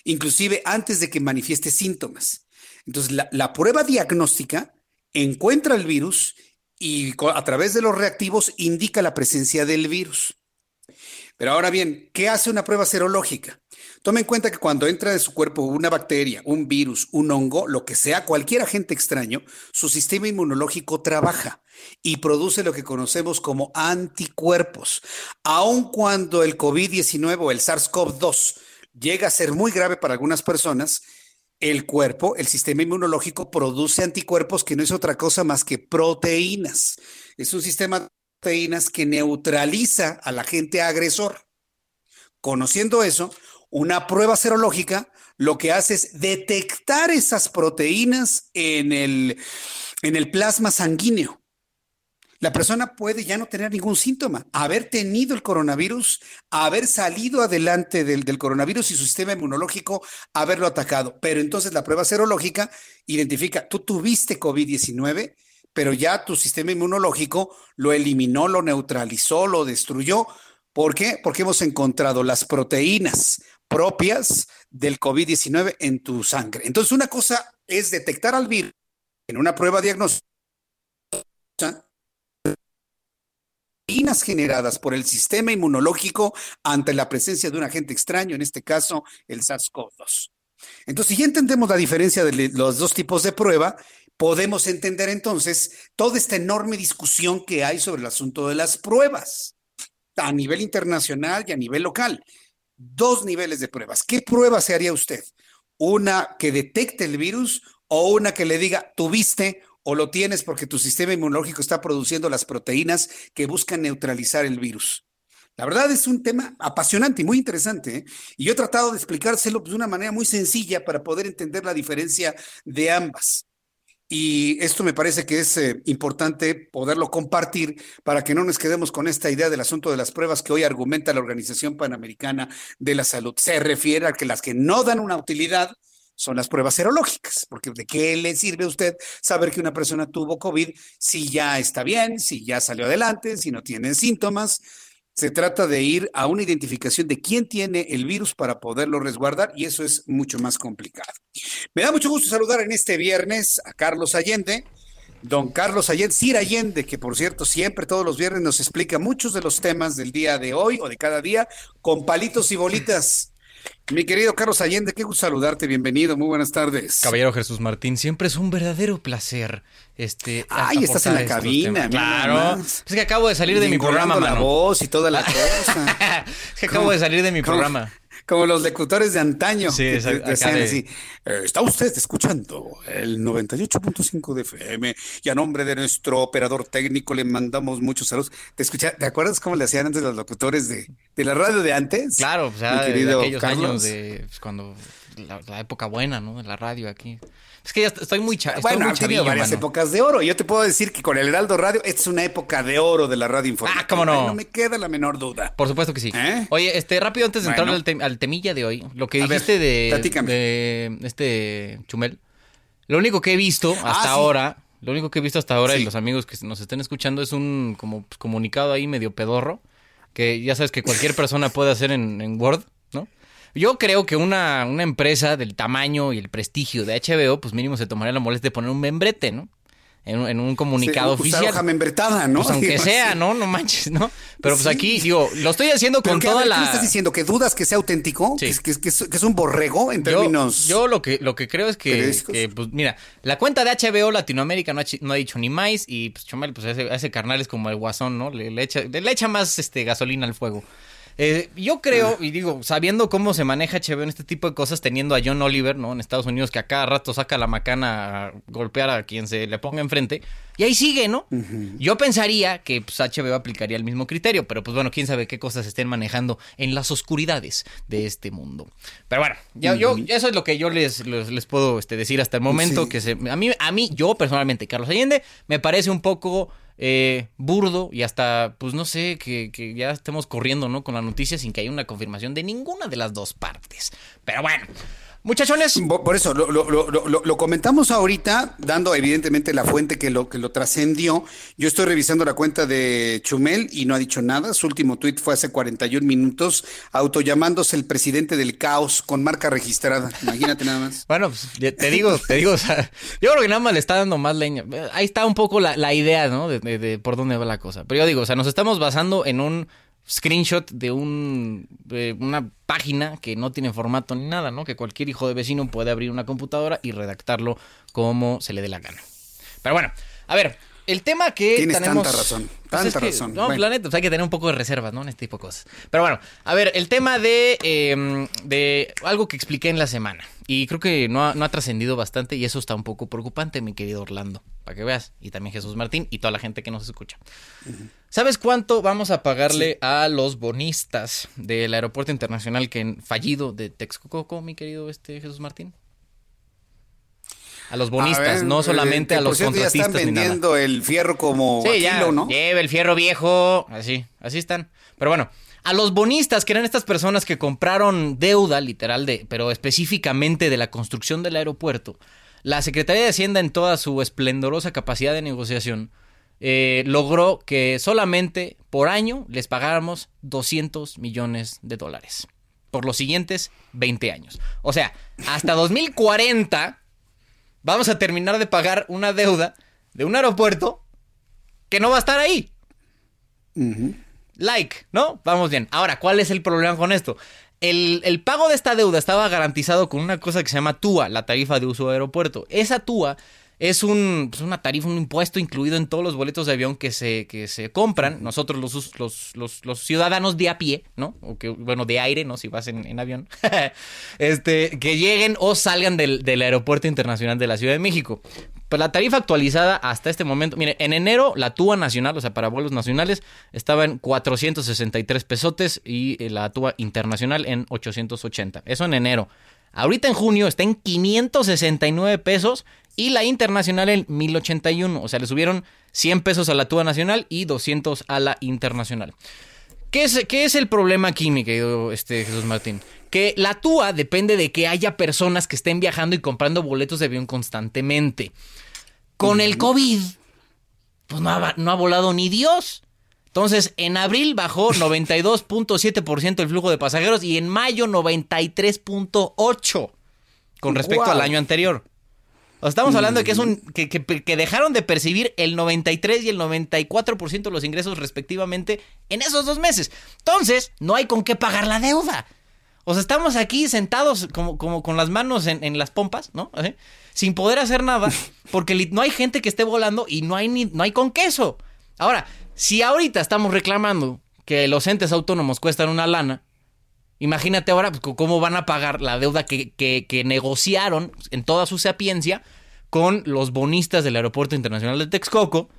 A: inclusive antes de que manifieste síntomas. Entonces, la, la prueba diagnóstica encuentra el virus y a través de los reactivos indica la presencia del virus. Pero ahora bien, ¿qué hace una prueba serológica? Tome en cuenta que cuando entra en su cuerpo una bacteria, un virus, un hongo, lo que sea, cualquier agente extraño, su sistema inmunológico trabaja y produce lo que conocemos como anticuerpos. Aun cuando el COVID-19 o el SARS-CoV-2 llega a ser muy grave para algunas personas, el cuerpo, el sistema inmunológico produce anticuerpos que no es otra cosa más que proteínas. Es un sistema de proteínas que neutraliza al agente agresor. Conociendo eso, una prueba serológica lo que hace es detectar esas proteínas en el, en el plasma sanguíneo. La persona puede ya no tener ningún síntoma, haber tenido el coronavirus, haber salido adelante del, del, coronavirus y su sistema inmunológico haberlo atacado. Pero entonces la prueba serológica identifica, tú tuviste COVID-19, pero ya tu sistema inmunológico lo eliminó, lo neutralizó, lo destruyó. ¿Por qué? Porque hemos encontrado las proteínas propias del COVID-19 en tu sangre. Entonces, una cosa es detectar al virus en una prueba diagnóstica generadas por el sistema inmunológico ante la presencia de un agente extraño, en este caso el SARS-CoV-2. Entonces, si ya entendemos la diferencia de los dos tipos de prueba, podemos entender entonces toda esta enorme discusión que hay sobre el asunto de las pruebas a nivel internacional y a nivel local. Dos niveles de pruebas. ¿Qué prueba se haría usted? ¿Una que detecte el virus o una que le diga, tuviste o lo tienes porque tu sistema inmunológico está produciendo las proteínas que buscan neutralizar el virus. La verdad es un tema apasionante y muy interesante. ¿eh? Y yo he tratado de explicárselo de una manera muy sencilla para poder entender la diferencia de ambas. Y esto me parece que es eh, importante poderlo compartir para que no nos quedemos con esta idea del asunto de las pruebas que hoy argumenta la Organización Panamericana de la Salud. Se refiere a que las que no dan una utilidad son las pruebas serológicas, porque ¿de qué le sirve a usted saber que una persona tuvo COVID si ya está bien, si ya salió adelante, si no tiene síntomas? Se trata de ir a una identificación de quién tiene el virus para poderlo resguardar y eso es mucho más complicado. Me da mucho gusto saludar en este viernes a Carlos Allende. Don Carlos Allende, Sir Allende, que por cierto siempre todos los viernes nos explica muchos de los temas del día de hoy o de cada día con palitos y bolitas. Mi querido Carlos Allende, qué gusto saludarte, bienvenido, muy buenas tardes.
Q: Caballero Jesús Martín, siempre es un verdadero placer. Este,
A: Ay, estás en la cabina,
Q: claro. Es que acabo de salir de mi programa,
A: la
Q: mano.
A: voz y toda la cosa.
Q: es que acabo de salir de mi programa.
A: Como los locutores de antaño.
Q: Sí, exacto, de-
A: así, "Eh, está usted escuchando el 98.5 de FM y a nombre de nuestro operador técnico le mandamos muchos saludos. ¿Te, escucha, ¿te acuerdas cómo le hacían antes los locutores de, de la radio de antes?
Q: Claro, o sea, de aquellos
A: Carlos.
Q: años de pues, cuando la, la época buena, ¿no? De la radio aquí. Es que ya est- estoy muy, cha estoy
A: Bueno,
Q: muy
A: ha tenido varias
Q: mano.
A: épocas de oro. Yo te puedo decir que con el Heraldo Radio, es una época de oro de la radio informativa.
Q: Ah, cómo no.
A: No me queda la menor duda.
Q: Por supuesto que sí. Oye, este, rápido antes de
A: Bueno.
Q: entrar al, tem- al temilla de hoy, lo que
A: A ver,
Q: dijiste de, este Chumel, lo único que he visto hasta
A: Ah, sí.
Q: ahora, lo único que he visto hasta ahora y los amigos que nos estén escuchando es un como pues, comunicado ahí medio pedorro, que ya sabes que cualquier persona puede hacer en, en Word. Yo creo que una, una empresa del tamaño y el prestigio de HBO, pues mínimo se tomaría la molestia de poner un membrete, ¿no? En, un- en un comunicado
A: Sí,
Q: oficial.
A: hoja membretada, ¿no?
Q: Pues aunque
A: Digo,
Q: sea,
A: sí.
Q: ¿no? No manches, ¿no? Pero pues
A: Sí.
Q: aquí, digo, lo estoy haciendo
A: ¿Pero
Q: con toda
A: ver,
Q: la...
A: ¿qué me estás diciendo? ¿Que dudas que sea auténtico? ¿Que, es- que que es, un borrego en
Q: Yo-
A: términos...?
Q: Yo, lo que lo que creo es que, pues mira, la cuenta de HBO Latinoamérica no ha, no ha dicho ni más y pues Chumel, pues ese, ese carnal es como el guasón, ¿no? Le, le echa, le echa más este gasolina al fuego. Eh, yo creo, y digo, sabiendo cómo se maneja HBO en este tipo de cosas, teniendo a John Oliver, ¿no? En Estados Unidos, que a cada rato saca la macana a golpear a quien se le ponga enfrente, Y ahí sigue, ¿no? Yo pensaría que pues, HBO aplicaría el mismo criterio, pero pues bueno, quién sabe qué cosas estén manejando en las oscuridades de este mundo. Pero bueno, ya, yo, eso es lo que yo les, les, les puedo este, decir hasta el momento.
A: Sí.
Q: Que se, a, mí, a mí, yo personalmente, Carlos Allende, me parece un poco eh, burdo y hasta, pues no sé, que, que ya estemos corriendo, ¿no? Con la noticia sin que haya una confirmación de ninguna de las dos partes. Pero bueno. Muchachones.
A: Por eso lo, lo, lo, lo, lo comentamos ahorita, dando evidentemente la fuente que lo, que lo trascendió. Yo estoy revisando la cuenta de Chumel y no ha dicho nada. Su último tuit fue hace 41 minutos, autollamándose el presidente del caos con marca registrada. Imagínate nada más.
Q: Bueno, pues, te digo, te digo, o sea, yo creo que nada más le está dando más leña. Ahí está un poco la, la idea, ¿no? De, de- de por dónde va la cosa. Pero yo digo, o sea, nos estamos basando en un screenshot de un una página que no tiene formato ni nada, ¿no? Que cualquier hijo de vecino puede abrir una computadora y redactarlo como se le dé la gana. Pero bueno, a ver, el tema que
A: Tienes
Q: tenemos...
A: tanta razón,
Q: Pues
A: tanta
Q: que,
A: razón.
Q: No,
A: Bueno.
Q: la neta, pues hay que tener un poco de reservas, ¿no? En este tipo de cosas. Pero bueno, a ver, el tema de, eh, de algo que expliqué en la semana. Y creo que no ha, no ha trascendido bastante y eso está un poco preocupante, mi querido Orlando. Para que veas. Y también Jesús Martín y toda la gente que nos escucha. ¿Sabes cuánto vamos a pagarle a los bonistas del aeropuerto internacional que fallido de Texcoco, mi querido este Jesús Martín? A los bonistas,
A: A ver,
Q: no solamente
A: eh,
Q: a los
A: por ya
Q: contratistas
A: están
Q: ni nada.
A: vendiendo el fierro como
Q: Sí,
A: a
Q: ya,
A: kilo, ¿no?
Q: lleve el fierro viejo, así, así están. Pero bueno, a los bonistas, que eran estas personas que compraron deuda, literal, de, pero específicamente de la construcción del aeropuerto, la Secretaría de Hacienda en toda su esplendorosa capacidad de negociación eh, logró que solamente por año les pagáramos 200 millones de dólares por los siguientes 20 años. O sea, hasta 2040 vamos a terminar de pagar una deuda de un aeropuerto que no va a estar ahí. Like, ¿no? Vamos bien. Ahora, ¿cuál es el problema con esto? El, el pago de esta deuda estaba garantizado con una cosa que se llama TUA, la tarifa de uso de aeropuerto. Esa TUA es un, pues una tarifa, un impuesto incluido en todos los boletos de avión que se, que se compran. Nosotros los, los, los, los ciudadanos de a pie, ¿no? O que, bueno, de aire, ¿no? Si vas en, en avión. este, que lleguen o salgan del, del aeropuerto internacional de la Ciudad de México. Pues la tarifa actualizada hasta este momento, mire, en enero la TUA nacional, o sea, para vuelos nacionales, estaba en 463 pesotes y eh, la TUA internacional en 880. Eso en enero. Ahorita en junio está en 569 pesos y la internacional en 1081. O sea, le subieron 100 pesos a la TUA nacional y 200 a la internacional. ¿Qué es, qué es el problema aquí, mi querido este, Jesús Martín? Que la TUA depende de que haya personas que estén viajando y comprando boletos de avión constantemente. Con el COVID, pues no ha, no ha volado ni Dios. Entonces, en abril bajó 92.7% el flujo de pasajeros y en mayo 93.8% con respecto
A: Wow.
Q: al año anterior. O sea, estamos hablando de que es un que, que- que dejaron de percibir el 93 y el 94% de los ingresos respectivamente en esos dos meses. Entonces, no hay con qué pagar la deuda. O sea, estamos aquí sentados como, como con las manos en, en las pompas, ¿no? Sin poder hacer nada, porque no hay gente que esté volando y no hay, ni, no hay con queso. Ahora, si ahorita estamos reclamando que los entes autónomos cuestan una lana, imagínate ahora pues, cómo van a pagar la deuda que, negociaron en toda su sapiencia con los bonistas del Aeropuerto Internacional de Texcoco,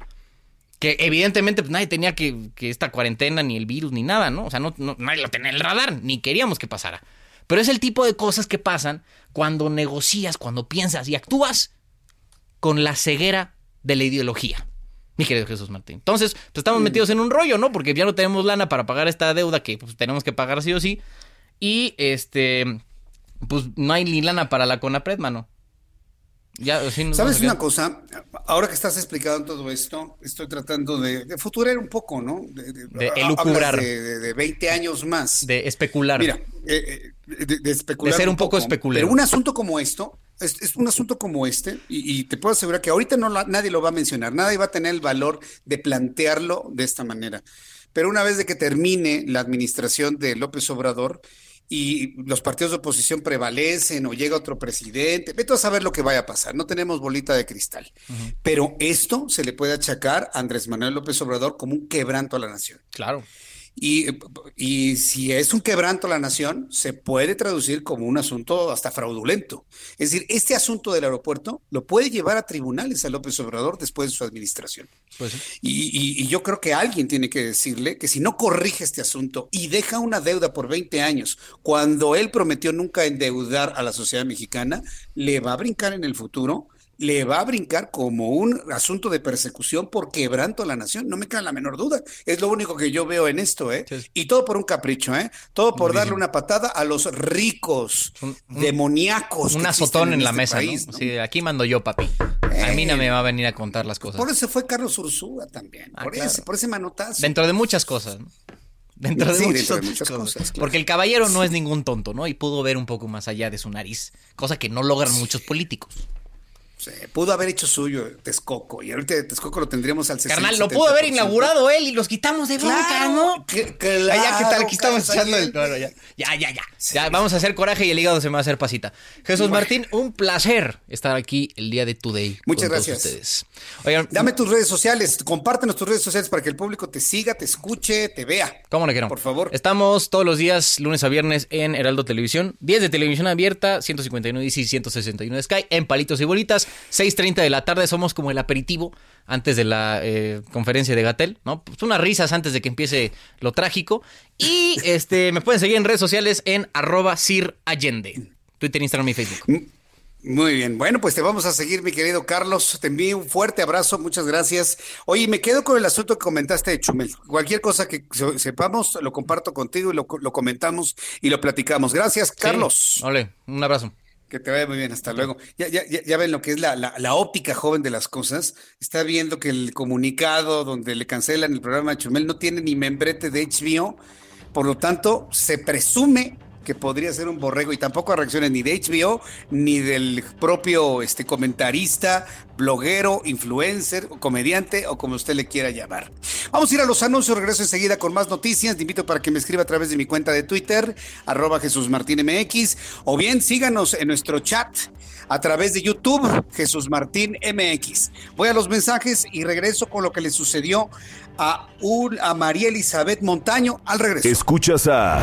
Q: que evidentemente pues, nadie tenía que, que esta cuarentena, ni el virus, ni nada, ¿no? O sea, no, no- nadie lo tenía en el radar, ni queríamos que pasara. Pero es el tipo de cosas que pasan cuando negocias, cuando piensas y actúas con la ceguera de la ideología. Mi querido Jesús Martín. Entonces, pues estamos metidos en un rollo, ¿no? Porque ya no tenemos lana para pagar esta deuda que pues, tenemos que pagar sí o sí. Y este, pues no hay ni lana para la CONAPRED, mano. Ya, sí,
A: ¿Sabes una cosa? Ahora que estás explicando todo esto, estoy tratando de, de futurar un poco, ¿no? De, de-
Q: De elucubrar.
A: De, de- de 20 años más.
Q: De especular.
A: Mira, eh, eh, de, de especular.
Q: De ser un poco especulero.
A: Pero un asunto como esto, es, es un asunto como este, y, y te puedo asegurar que ahorita no la- nadie lo va a mencionar, nadie va a tener el valor de plantearlo de esta manera. Pero una vez de que termine la administración de López Obrador y los partidos de oposición prevalecen o llega otro presidente, vete a saber lo que vaya a pasar, no tenemos bolita de cristal. Pero esto se le puede achacar a Andrés Manuel López Obrador como un quebranto a la nación.
Q: Claro.
A: Y, y, si es un quebranto a la nación, se puede traducir como un asunto hasta fraudulento. Es decir, este asunto del aeropuerto lo puede llevar a tribunales a López Obrador después de su administración.
Q: Pues
A: y, y, yo creo que alguien tiene que decirle que si no corrige este asunto y deja una deuda por 20 años, cuando él prometió nunca endeudar a la sociedad mexicana, le va a brincar en el futuro le va a brincar como un asunto de persecución por quebranto a la nación, no me queda la menor duda. Es lo único que yo veo en esto, ¿eh? Y todo por un capricho, ¿eh? Todo por darle una patada a los ricos, demoníacos.
Q: Un azotón en, la este mesa, ¿no? Sí, aquí mando yo, papi. a mí no eh, me va a venir a contar las cosas.
A: Por eso fue Carlos Ursúa también, ah, por, ese, por ese manotazo.
Q: Dentro de muchas cosas, ¿no? Dentro de, muchas, cosas. Porque el caballero no es ningún tonto, ¿no? Y pudo ver un poco más allá de su nariz, cosa que no logran muchos políticos
A: pudo haber hecho suyo Texcoco y ahorita Texcoco lo tendríamos al 60
Q: Carnal, lo pudo haber inaugurado él y los quitamos de bronca, ¿no?
A: Que, ya, ¿qué tal? Aquí estamos echando el
Q: ya. Ya, ya, ya. Ya, vamos a hacer coraje y el hígado se me va a hacer pasita. Jesús Martín, un placer estar aquí el día de Today.
A: Muchas gracias. Ustedes. Dame tus redes sociales, compártenos tus redes sociales para que el público te siga, te escuche, te vea.
Q: ¿Cómo le quiero?
A: Por favor.
Q: Estamos todos los días, lunes a viernes, en Heraldo Televisión, 10 de televisión abierta, 159 y 161 de Sky, en Palitos y Bolitas, 6.30 de la tarde somos como el aperitivo antes de la eh, conferencia de Gatel, ¿no? Pues unas risas antes de que empiece lo trágico. Y este me pueden seguir en redes sociales en arroba Sir Allende. Twitter, Instagram y Facebook.
A: Muy bien, bueno, pues te vamos a seguir, mi querido Carlos. Te envío un fuerte abrazo, muchas gracias. Oye, me quedo con el asunto que comentaste de Chumel. Cualquier cosa que sepamos, lo comparto contigo y lo, comentamos y lo platicamos. Gracias, Carlos.
Q: Vale, un abrazo.
A: Que te vaya muy bien, hasta luego. Ya, ya, ya, ven lo que es la, la, óptica joven de las cosas. Está viendo que el comunicado donde le cancelan el programa de Chumel no tiene ni membrete de HBO. Por lo tanto, se presume que podría ser un borrego y tampoco a reacciones ni de HBO ni del propio este, comentarista, bloguero, influencer, comediante o como usted le quiera llamar. Vamos a ir a los anuncios, regreso enseguida con más noticias. Te invito para que me escriba a través de mi cuenta de Twitter, arroba Jesús Martín MX, o bien síganos en nuestro chat a través de YouTube, Jesús Martín MX. Voy a los mensajes y regreso con lo que le sucedió a, un, a María Elizabeth Montaño al regreso.
L: Escuchas a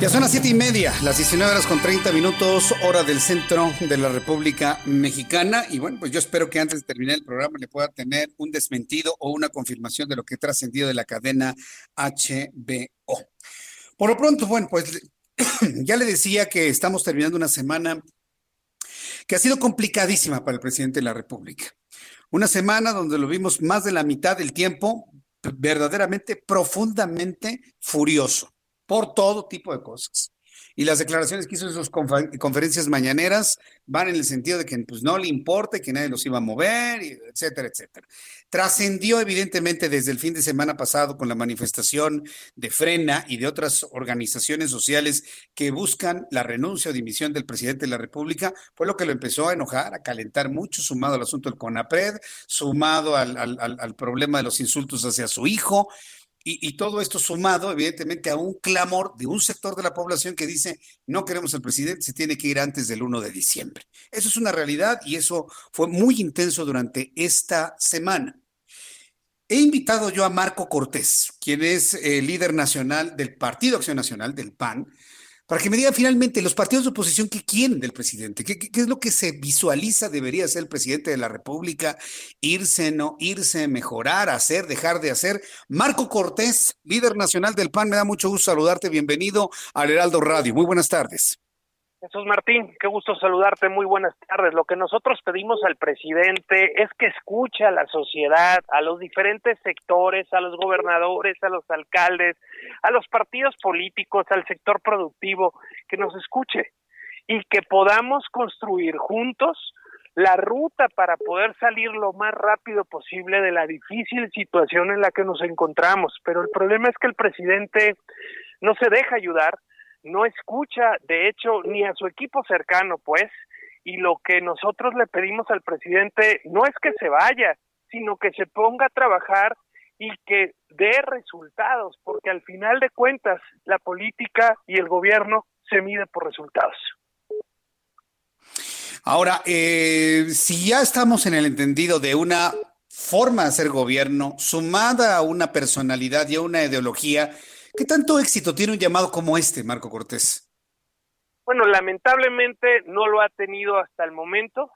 A: Ya son las siete y media, las 19 horas con 30 minutos, hora del centro de la República Mexicana. Y bueno, pues yo espero que antes de terminar el programa le pueda tener un desmentido o una confirmación de lo que ha trascendido de la cadena HBO. Por lo pronto, bueno, pues ya le decía que estamos terminando una semana que ha sido complicadísima para el presidente de la República. Una semana donde lo vimos más de la mitad del tiempo verdaderamente, profundamente furioso por todo tipo de cosas. Y las declaraciones que hizo en sus conferencias mañaneras van en el sentido de que pues, no le importa, que nadie los iba a mover, etcétera, etcétera. Trascendió evidentemente desde el fin de semana pasado con la manifestación de Frena y de otras organizaciones sociales que buscan la renuncia o dimisión del presidente de la República, fue lo que lo empezó a enojar, a calentar mucho, sumado al asunto del CONAPRED, sumado al, al problema de los insultos hacia su hijo, y, todo esto sumado, evidentemente, a un clamor de un sector de la población que dice, no queremos al presidente, se tiene que ir antes del 1 de diciembre. Eso es una realidad y eso fue muy intenso durante esta semana. He invitado yo a Marco Cortés, quien es el líder nacional del Partido Acción Nacional, del PAN, para que me diga finalmente los partidos de oposición qué quieren del presidente, ¿Qué, es lo que se visualiza debería ser el presidente de la República, irse, no irse, mejorar, hacer, dejar de hacer. Marco Cortés, líder nacional del PAN, me da mucho gusto saludarte, bienvenido al Heraldo Radio. Muy buenas tardes.
R: Jesús Martín, qué gusto saludarte, muy buenas tardes. Lo que nosotros pedimos al presidente es que escuche a la sociedad, a los diferentes sectores, a los gobernadores, a los alcaldes, a los partidos políticos, al sector productivo, que nos escuche y que podamos construir juntos la ruta para poder salir lo más rápido posible de la difícil situación en la que nos encontramos. Pero el problema es que el presidente no se deja ayudar, no escucha, de hecho, ni a su equipo cercano, pues, y lo que nosotros le pedimos al presidente no es que se vaya, sino que se ponga a trabajar y que dé resultados, porque al final de cuentas la política y el gobierno se mide por resultados.
A: Ahora, eh, si ya estamos en el entendido de una forma de hacer gobierno sumada a una personalidad y a una ideología, ¿qué tanto éxito tiene un llamado como este, Marco Cortés?
R: Bueno, lamentablemente no lo ha tenido hasta el momento.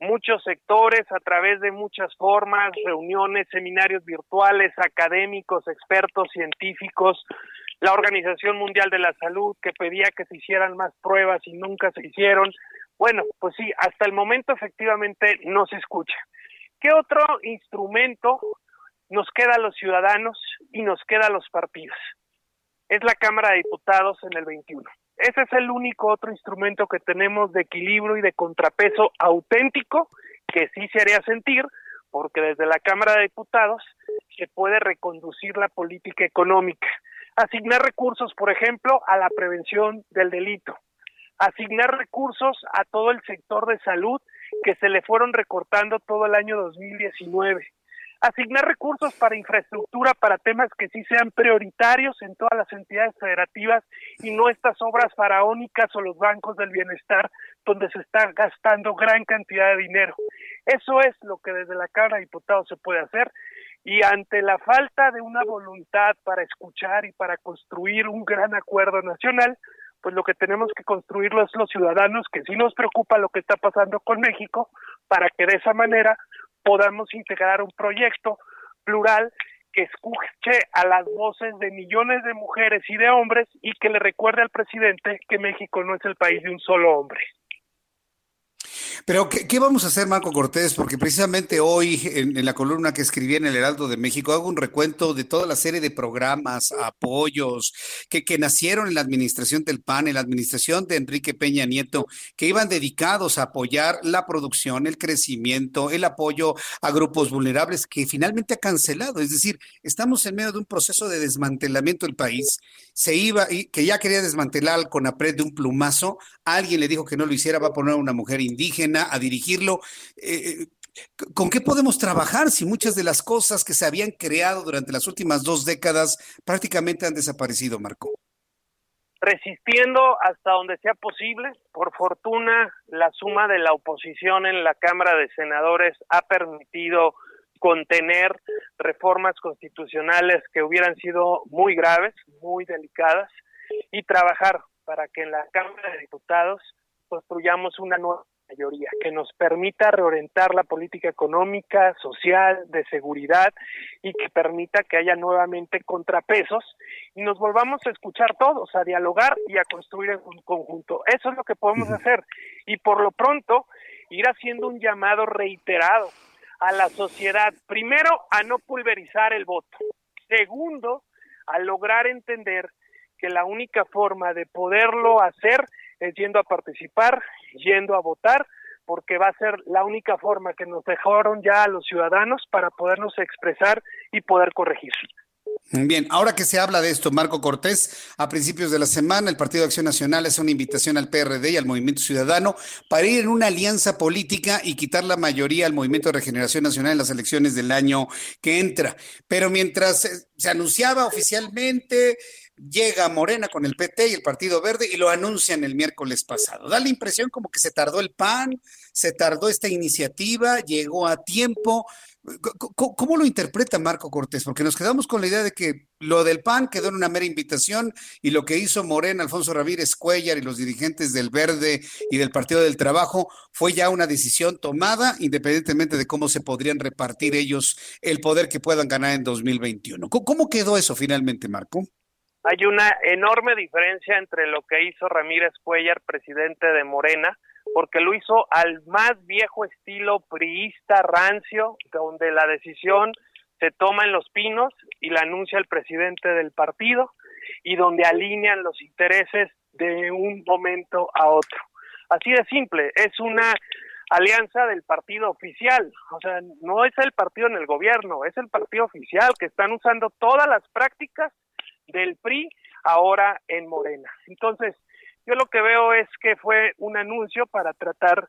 R: Muchos sectores a través de muchas formas, reuniones, seminarios virtuales, académicos, expertos, científicos, la Organización Mundial de la Salud que pedía que se hicieran más pruebas y nunca se hicieron. Bueno, pues sí, hasta el momento efectivamente no se escucha. ¿Qué otro instrumento nos queda a los ciudadanos y nos queda a los partidos? Es la Cámara de Diputados en el 21. Ese es el único otro instrumento que tenemos de equilibrio y de contrapeso auténtico que sí se haría sentir, porque desde la Cámara de Diputados se puede reconducir la política económica, asignar recursos, por ejemplo, a la prevención del delito, asignar recursos a todo el sector de salud que se le fueron recortando todo el año 2019. Asignar recursos para infraestructura, para temas que sí sean prioritarios en todas las entidades federativas y no estas obras faraónicas o los bancos del bienestar donde se está gastando gran cantidad de dinero. Eso es lo que desde la Cámara de Diputados se puede hacer y ante la falta de una voluntad para escuchar y para construir un gran acuerdo nacional, pues lo que tenemos que construirlo es los ciudadanos, que sí nos preocupa lo que está pasando con México, para que de esa manera podamos integrar un proyecto plural que escuche a las voces de millones de mujeres y de hombres y que le recuerde al presidente que México no es el país de un solo hombre.
A: Pero, ¿qué, vamos a hacer, Marco Cortés? Porque precisamente hoy, en, la columna que escribí en el Heraldo de México, hago un recuento de toda la serie de programas, apoyos, que, que nacieron en la administración del PAN, en la administración de Enrique Peña Nieto, que iban dedicados a apoyar la producción, el crecimiento, el apoyo a grupos vulnerables, que finalmente ha cancelado. Es decir, estamos en medio de un proceso de desmantelamiento del país. Se iba, y que ya quería desmantelar con APRED de un plumazo, alguien le dijo que no lo hiciera, va a poner a una mujer indígena a dirigirlo. Eh, eh, ¿Con qué podemos trabajar si muchas de las cosas que se habían creado durante las últimas dos décadas prácticamente han desaparecido, Marco?
R: Resistiendo hasta donde sea posible. Por fortuna, la suma de la oposición en la Cámara de Senadores ha permitido contener reformas constitucionales que hubieran sido muy graves, muy delicadas, y trabajar para que en la Cámara de Diputados construyamos una nueva mayoría, que nos permita reorientar la política económica, social, de seguridad y que permita que haya nuevamente contrapesos y nos volvamos a escuchar todos, a dialogar y a construir en un conjunto. Eso es lo que podemos hacer y por lo pronto ir haciendo un llamado reiterado a la sociedad, primero a no pulverizar el voto, segundo a lograr entender que la única forma de poderlo hacer es yendo a participar, yendo a votar, porque va a ser la única forma que nos dejaron ya a los ciudadanos para podernos expresar y poder corregir.
A: Bien, ahora que se habla de esto, Marco Cortés, a principios de la semana el Partido de Acción Nacional hace una invitación al PRD y al Movimiento Ciudadano para ir en una alianza política y quitar la mayoría al Movimiento de Regeneración Nacional en las elecciones del año que entra. Pero mientras se anunciaba oficialmente, llega Morena con el PT y el Partido Verde y lo anuncian el miércoles pasado. Da la impresión como que se tardó el PAN, se tardó esta iniciativa, llegó a tiempo. ¿Cómo, lo interpreta Marco Cortés? Porque nos quedamos con la idea de que lo del PAN quedó en una mera invitación y lo que hizo Morena, Alfonso Ramírez Cuellar y los dirigentes del Verde y del Partido del Trabajo fue ya una decisión tomada, independientemente de cómo se podrían repartir ellos el poder que puedan ganar en 2021. ¿Cómo quedó eso finalmente, Marco?
R: Hay una enorme diferencia entre lo que hizo Ramírez Cuellar, presidente de Morena, porque lo hizo al más viejo estilo priista rancio, donde la decisión se toma en los pinos y la anuncia el presidente del partido y donde alinean los intereses de un momento a otro. Así de simple, es una alianza del partido oficial, o sea, no es el partido en el gobierno, es el partido oficial que están usando todas las prácticas del PRI ahora en Morena. Entonces, yo lo que veo es que fue un anuncio para tratar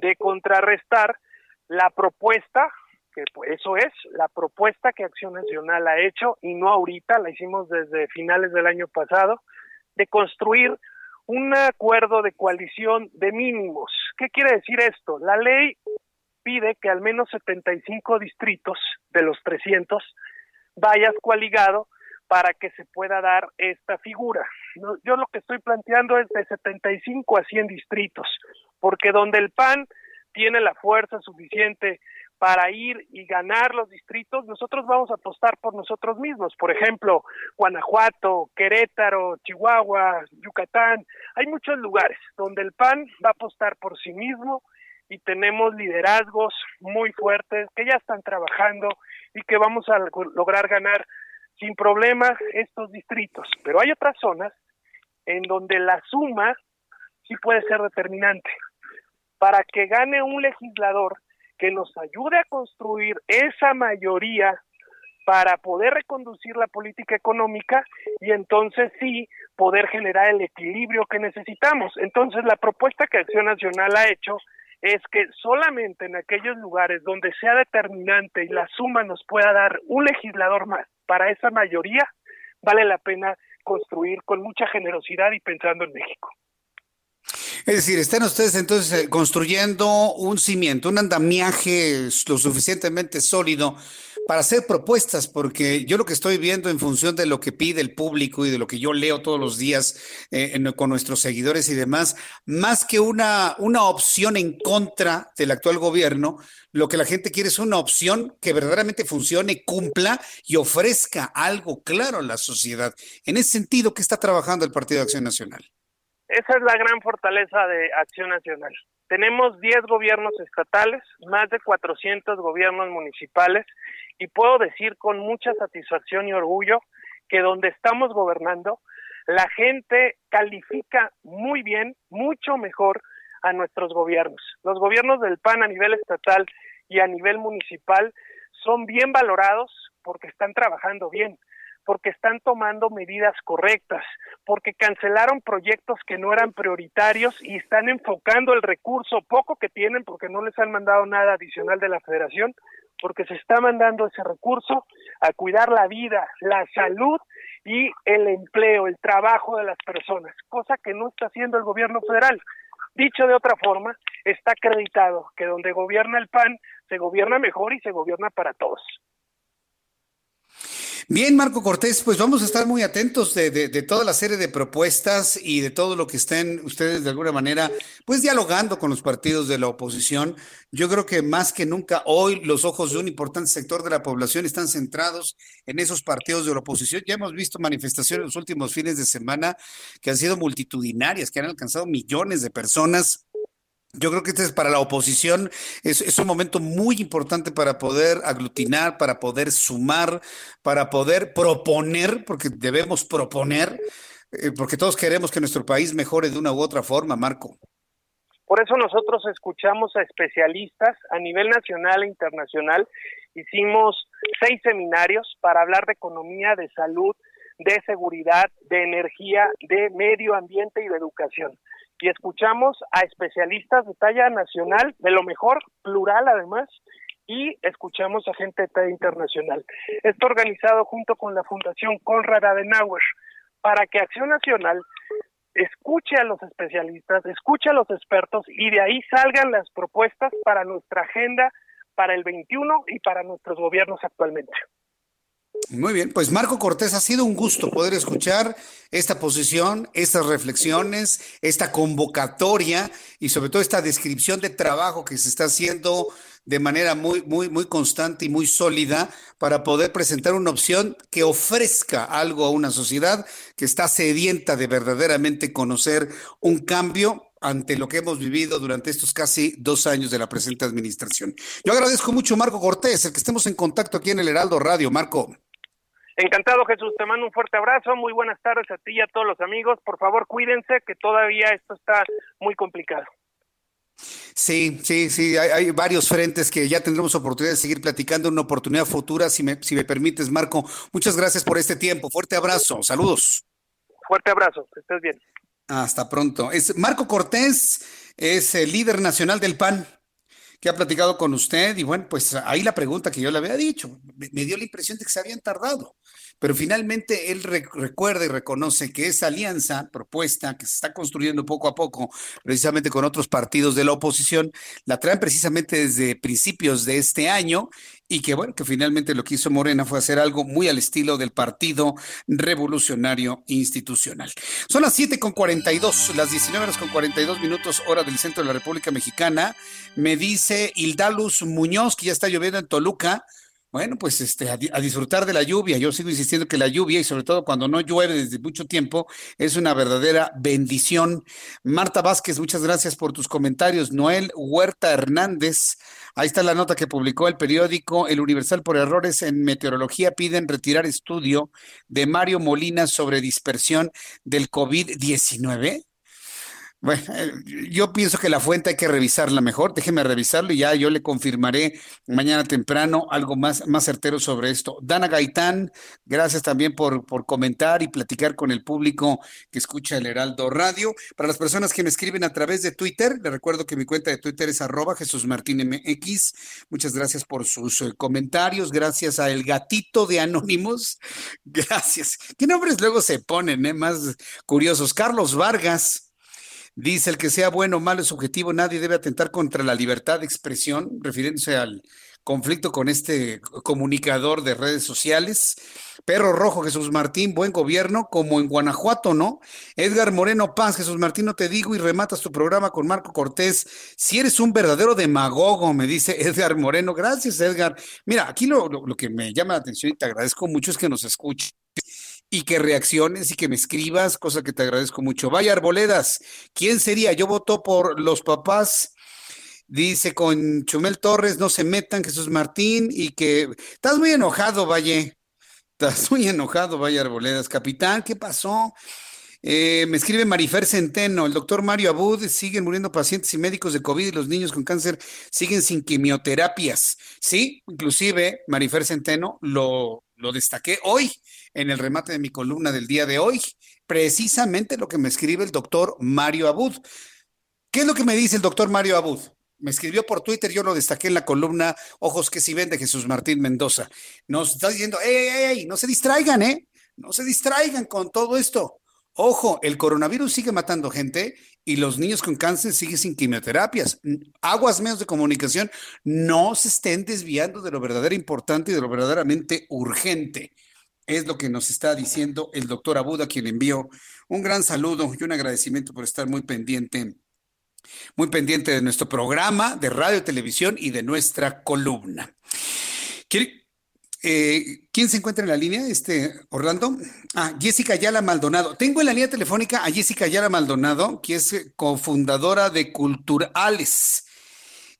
R: de contrarrestar la propuesta que pues, eso es la propuesta que Acción Nacional ha hecho y no ahorita, la hicimos desde finales del año pasado, de construir un acuerdo de coalición de mínimos. ¿Qué quiere decir esto? La ley pide que al menos 75 distritos de los 300 vayas coaligado para que se pueda dar esta figura. Yo lo que estoy planteando es de 75 a 100 distritos, porque donde el PAN tiene la fuerza suficiente para ir y ganar los distritos, nosotros vamos a apostar por nosotros mismos. Por ejemplo, Guanajuato, Querétaro, Chihuahua, Yucatán. Hay muchos lugares donde el PAN va a apostar por sí mismo y tenemos liderazgos muy fuertes que ya están trabajando y que vamos a lograr ganar sin problemas estos distritos. Pero hay otras zonas en donde la suma sí puede ser determinante. Para que gane un legislador que nos ayude a construir esa mayoría para poder reconducir la política económica y entonces sí poder generar el equilibrio que necesitamos. Entonces la propuesta que Acción Nacional ha hecho es que solamente en aquellos lugares donde sea determinante y la suma nos pueda dar un legislador más para esa mayoría, vale la pena construir con mucha generosidad y pensando en México.
A: Es decir, están ustedes entonces eh, construyendo un cimiento, un andamiaje lo suficientemente sólido para hacer propuestas, porque yo lo que estoy viendo en función de lo que pide el público y de lo que yo leo todos los días eh, con nuestros seguidores y demás, más que una, una opción en contra del actual gobierno, lo que la gente quiere es una opción que verdaderamente funcione, cumpla y ofrezca algo claro a la sociedad. En ese sentido, ¿qué está trabajando el Partido de Acción Nacional?
R: Esa es la gran fortaleza de Acción Nacional. Tenemos 10 gobiernos estatales, más de 400 gobiernos municipales y puedo decir con mucha satisfacción y orgullo que donde estamos gobernando, la gente califica muy bien, mucho mejor a nuestros gobiernos. Los gobiernos del PAN a nivel estatal y a nivel municipal son bien valorados porque están trabajando bien, porque están tomando medidas correctas, porque cancelaron proyectos que no eran prioritarios y están enfocando el recurso poco que tienen porque no les han mandado nada adicional de la federación porque se está mandando ese recurso a cuidar la vida, la salud y el empleo, el trabajo de las personas, cosa que no está haciendo el gobierno federal. Dicho de otra forma, está acreditado que donde gobierna el PAN se gobierna mejor y se gobierna para todos.
A: Bien, Marco Cortés, pues vamos a estar muy atentos de, de, toda la serie de propuestas y de todo lo que estén ustedes de alguna manera, pues dialogando con los partidos de la oposición. Yo creo que más que nunca hoy los ojos de un importante sector de la población están centrados en esos partidos de la oposición. Ya hemos visto manifestaciones los últimos fines de semana que han sido multitudinarias, que han alcanzado millones de personas yo creo que este es para la oposición, es, un momento muy importante para poder aglutinar, para poder sumar, para poder proponer, porque debemos proponer, eh, porque todos queremos que nuestro país mejore de una u otra forma, Marco.
R: Por eso nosotros escuchamos a especialistas a nivel nacional e internacional. Hicimos seis seminarios para hablar de economía, de salud, de seguridad, de energía, de medio ambiente y de educación y escuchamos a especialistas de talla nacional, de lo mejor, plural además, y escuchamos a gente de talla internacional. Está organizado junto con la Fundación Conrad Adenauer para que Acción Nacional escuche a los especialistas, escuche a los expertos y de ahí salgan las propuestas para nuestra agenda para el 21 y para nuestros gobiernos actualmente.
A: Muy bien, pues Marco Cortés, ha sido un gusto poder escuchar esta posición, estas reflexiones, esta convocatoria y sobre todo esta descripción de trabajo que se está haciendo de manera muy, muy, muy constante y muy sólida para poder presentar una opción que ofrezca algo a una sociedad que está sedienta de verdaderamente conocer un cambio ante lo que hemos vivido durante estos casi dos años de la presente administración. Yo agradezco mucho, Marco Cortés, el que estemos en contacto aquí en el Heraldo Radio. Marco.
R: Encantado, Jesús. Te mando un fuerte abrazo. Muy buenas tardes a ti y a todos los amigos. Por favor, cuídense, que todavía esto está muy complicado.
A: Sí, sí, sí, hay, varios frentes que ya tendremos oportunidad de seguir platicando, una oportunidad futura, si me, si me permites, Marco. Muchas gracias por este tiempo. Fuerte abrazo. Saludos.
R: Fuerte abrazo. Que estés bien.
A: Hasta pronto. Es Marco Cortés, es el líder nacional del PAN que ha platicado con usted y bueno, pues ahí la pregunta que yo le había dicho, me, dio la impresión de que se habían tardado, pero finalmente él recuerda y reconoce que esa alianza propuesta que se está construyendo poco a poco, precisamente con otros partidos de la oposición, la traen precisamente desde principios de este año y que bueno, que finalmente lo que hizo Morena fue hacer algo muy al estilo del Partido Revolucionario Institucional. Son las 7 con 42, las 19 horas con 42 minutos hora del centro de la República Mexicana. Me dice Hildalus Muñoz que ya está lloviendo en Toluca. Bueno, pues este, a, disfrutar de la lluvia. Yo sigo insistiendo que la lluvia, y sobre todo cuando no llueve desde mucho tiempo, es una verdadera bendición. Marta Vázquez, muchas gracias por tus comentarios. Noel Huerta Hernández, ahí está la nota que publicó el periódico El Universal por errores en meteorología. Piden retirar estudio de Mario Molina sobre dispersión del COVID-19. Bueno, eh, yo pienso que la fuente hay que revisarla mejor. Déjeme revisarlo y ya yo le confirmaré mañana temprano algo más, más certero sobre esto. Dana Gaitán, gracias también por, por comentar y platicar con el público que escucha el Heraldo Radio. Para las personas que me escriben a través de Twitter, le recuerdo que mi cuenta de Twitter es arroba Jesús Martín MX. Muchas gracias por sus eh, comentarios. Gracias a El Gatito de Anónimos. Gracias. ¿Qué nombres luego se ponen, eh? Más curiosos. Carlos Vargas. Dice, el que sea bueno o malo es subjetivo, nadie debe atentar contra la libertad de expresión, refiriéndose al conflicto con este comunicador de redes sociales. Perro Rojo, Jesús Martín, buen gobierno, como en Guanajuato, ¿no? Edgar Moreno Paz, Jesús Martín, no te digo y rematas tu programa con Marco Cortés. Si eres un verdadero demagogo, me dice Edgar Moreno. Gracias, Edgar. Mira, aquí lo, lo que me llama la atención y te agradezco mucho es que nos escuches y que reacciones y que me escribas, cosa que te agradezco mucho. Vaya Arboledas, ¿quién sería? Yo voto por los papás. Dice con Chumel Torres, no se metan, Jesús Martín, y que estás muy enojado, Valle. Estás muy enojado, Vaya Arboledas. Capitán, ¿qué pasó? Eh, me escribe Marifer Centeno, el doctor Mario Abud, siguen muriendo pacientes y médicos de COVID y los niños con cáncer siguen sin quimioterapias. Sí, inclusive Marifer Centeno lo, lo destaqué hoy en el remate de mi columna del día de hoy, precisamente lo que me escribe el doctor Mario Abud. ¿Qué es lo que me dice el doctor Mario Abud? Me escribió por Twitter, yo lo destaqué en la columna Ojos que si ven de Jesús Martín Mendoza. Nos está diciendo, ¡ey, ey, ey! No se distraigan, ¿eh? No se distraigan con todo esto. Ojo, el coronavirus sigue matando gente y los niños con cáncer siguen sin quimioterapias. Aguas medios de comunicación no se estén desviando de lo verdaderamente importante y de lo verdaderamente urgente. Es lo que nos está diciendo el doctor Abuda, quien le envió un gran saludo y un agradecimiento por estar muy pendiente, muy pendiente de nuestro programa de radio, televisión y de nuestra columna. Eh, ¿Quién se encuentra en la línea, este Orlando? Ah, Jessica Ayala Maldonado. Tengo en la línea telefónica a Jessica Ayala Maldonado, que es eh, cofundadora de Culturales.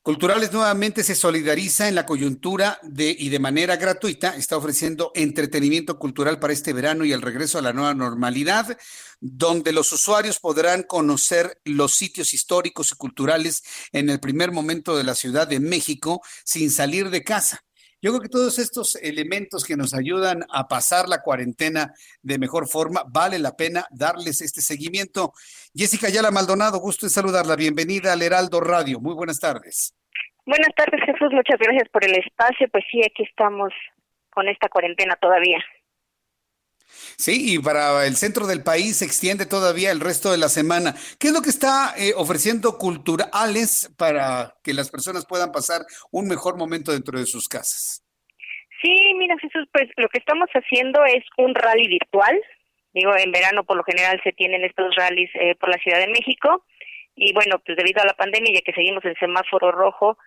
A: Culturales nuevamente se solidariza en la coyuntura de, y de manera gratuita está ofreciendo entretenimiento cultural para este verano y el regreso a la nueva normalidad, donde los usuarios podrán conocer los sitios históricos y culturales en el primer momento de la Ciudad de México sin salir de casa. Yo creo que todos estos elementos que nos ayudan a pasar la cuarentena de mejor forma, vale la pena darles este seguimiento. Jessica Ayala Maldonado, gusto en saludarla. Bienvenida al Heraldo Radio. Muy buenas tardes.
S: Buenas tardes, Jesús. Muchas gracias por el espacio. Pues sí, aquí estamos con esta cuarentena todavía.
A: Sí, y para el centro del país se extiende todavía el resto de la semana. ¿Qué es lo que está eh, ofreciendo Culturales para que las personas puedan pasar un mejor momento dentro de sus casas?
S: Sí, mira Jesús, pues lo que estamos haciendo es un rally virtual. Digo, en verano por lo general se tienen estos rallies eh, por la Ciudad de México y bueno, pues debido a la pandemia, ya que seguimos en semáforo rojo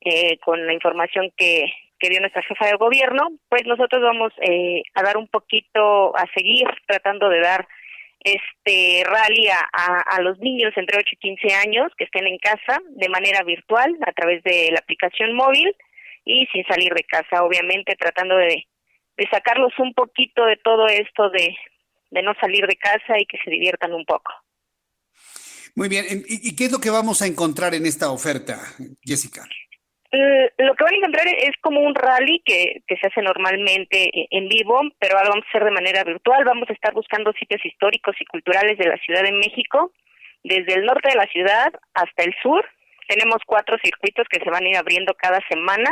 S: eh, con la información que, que dio nuestra jefa de gobierno, pues nosotros vamos eh, a dar un poquito, a seguir tratando de dar este rally a, los niños entre 8 y 15 años que estén en casa de manera virtual a través de la aplicación móvil y sin salir de casa, obviamente tratando de, de sacarlos un poquito de todo esto de, de no salir de casa y que se diviertan un poco.
A: Muy bien, ¿y qué es lo que vamos a encontrar en esta oferta, Jessica?
S: Eh, lo que van a encontrar es como un rally que, que se hace normalmente e, en vivo, pero ahora vamos a hacer de manera virtual. Vamos a estar buscando sitios históricos y culturales de la Ciudad de México, desde el norte de la ciudad hasta el sur, Tenemos cuatro circuitos que se van a ir abriendo cada semana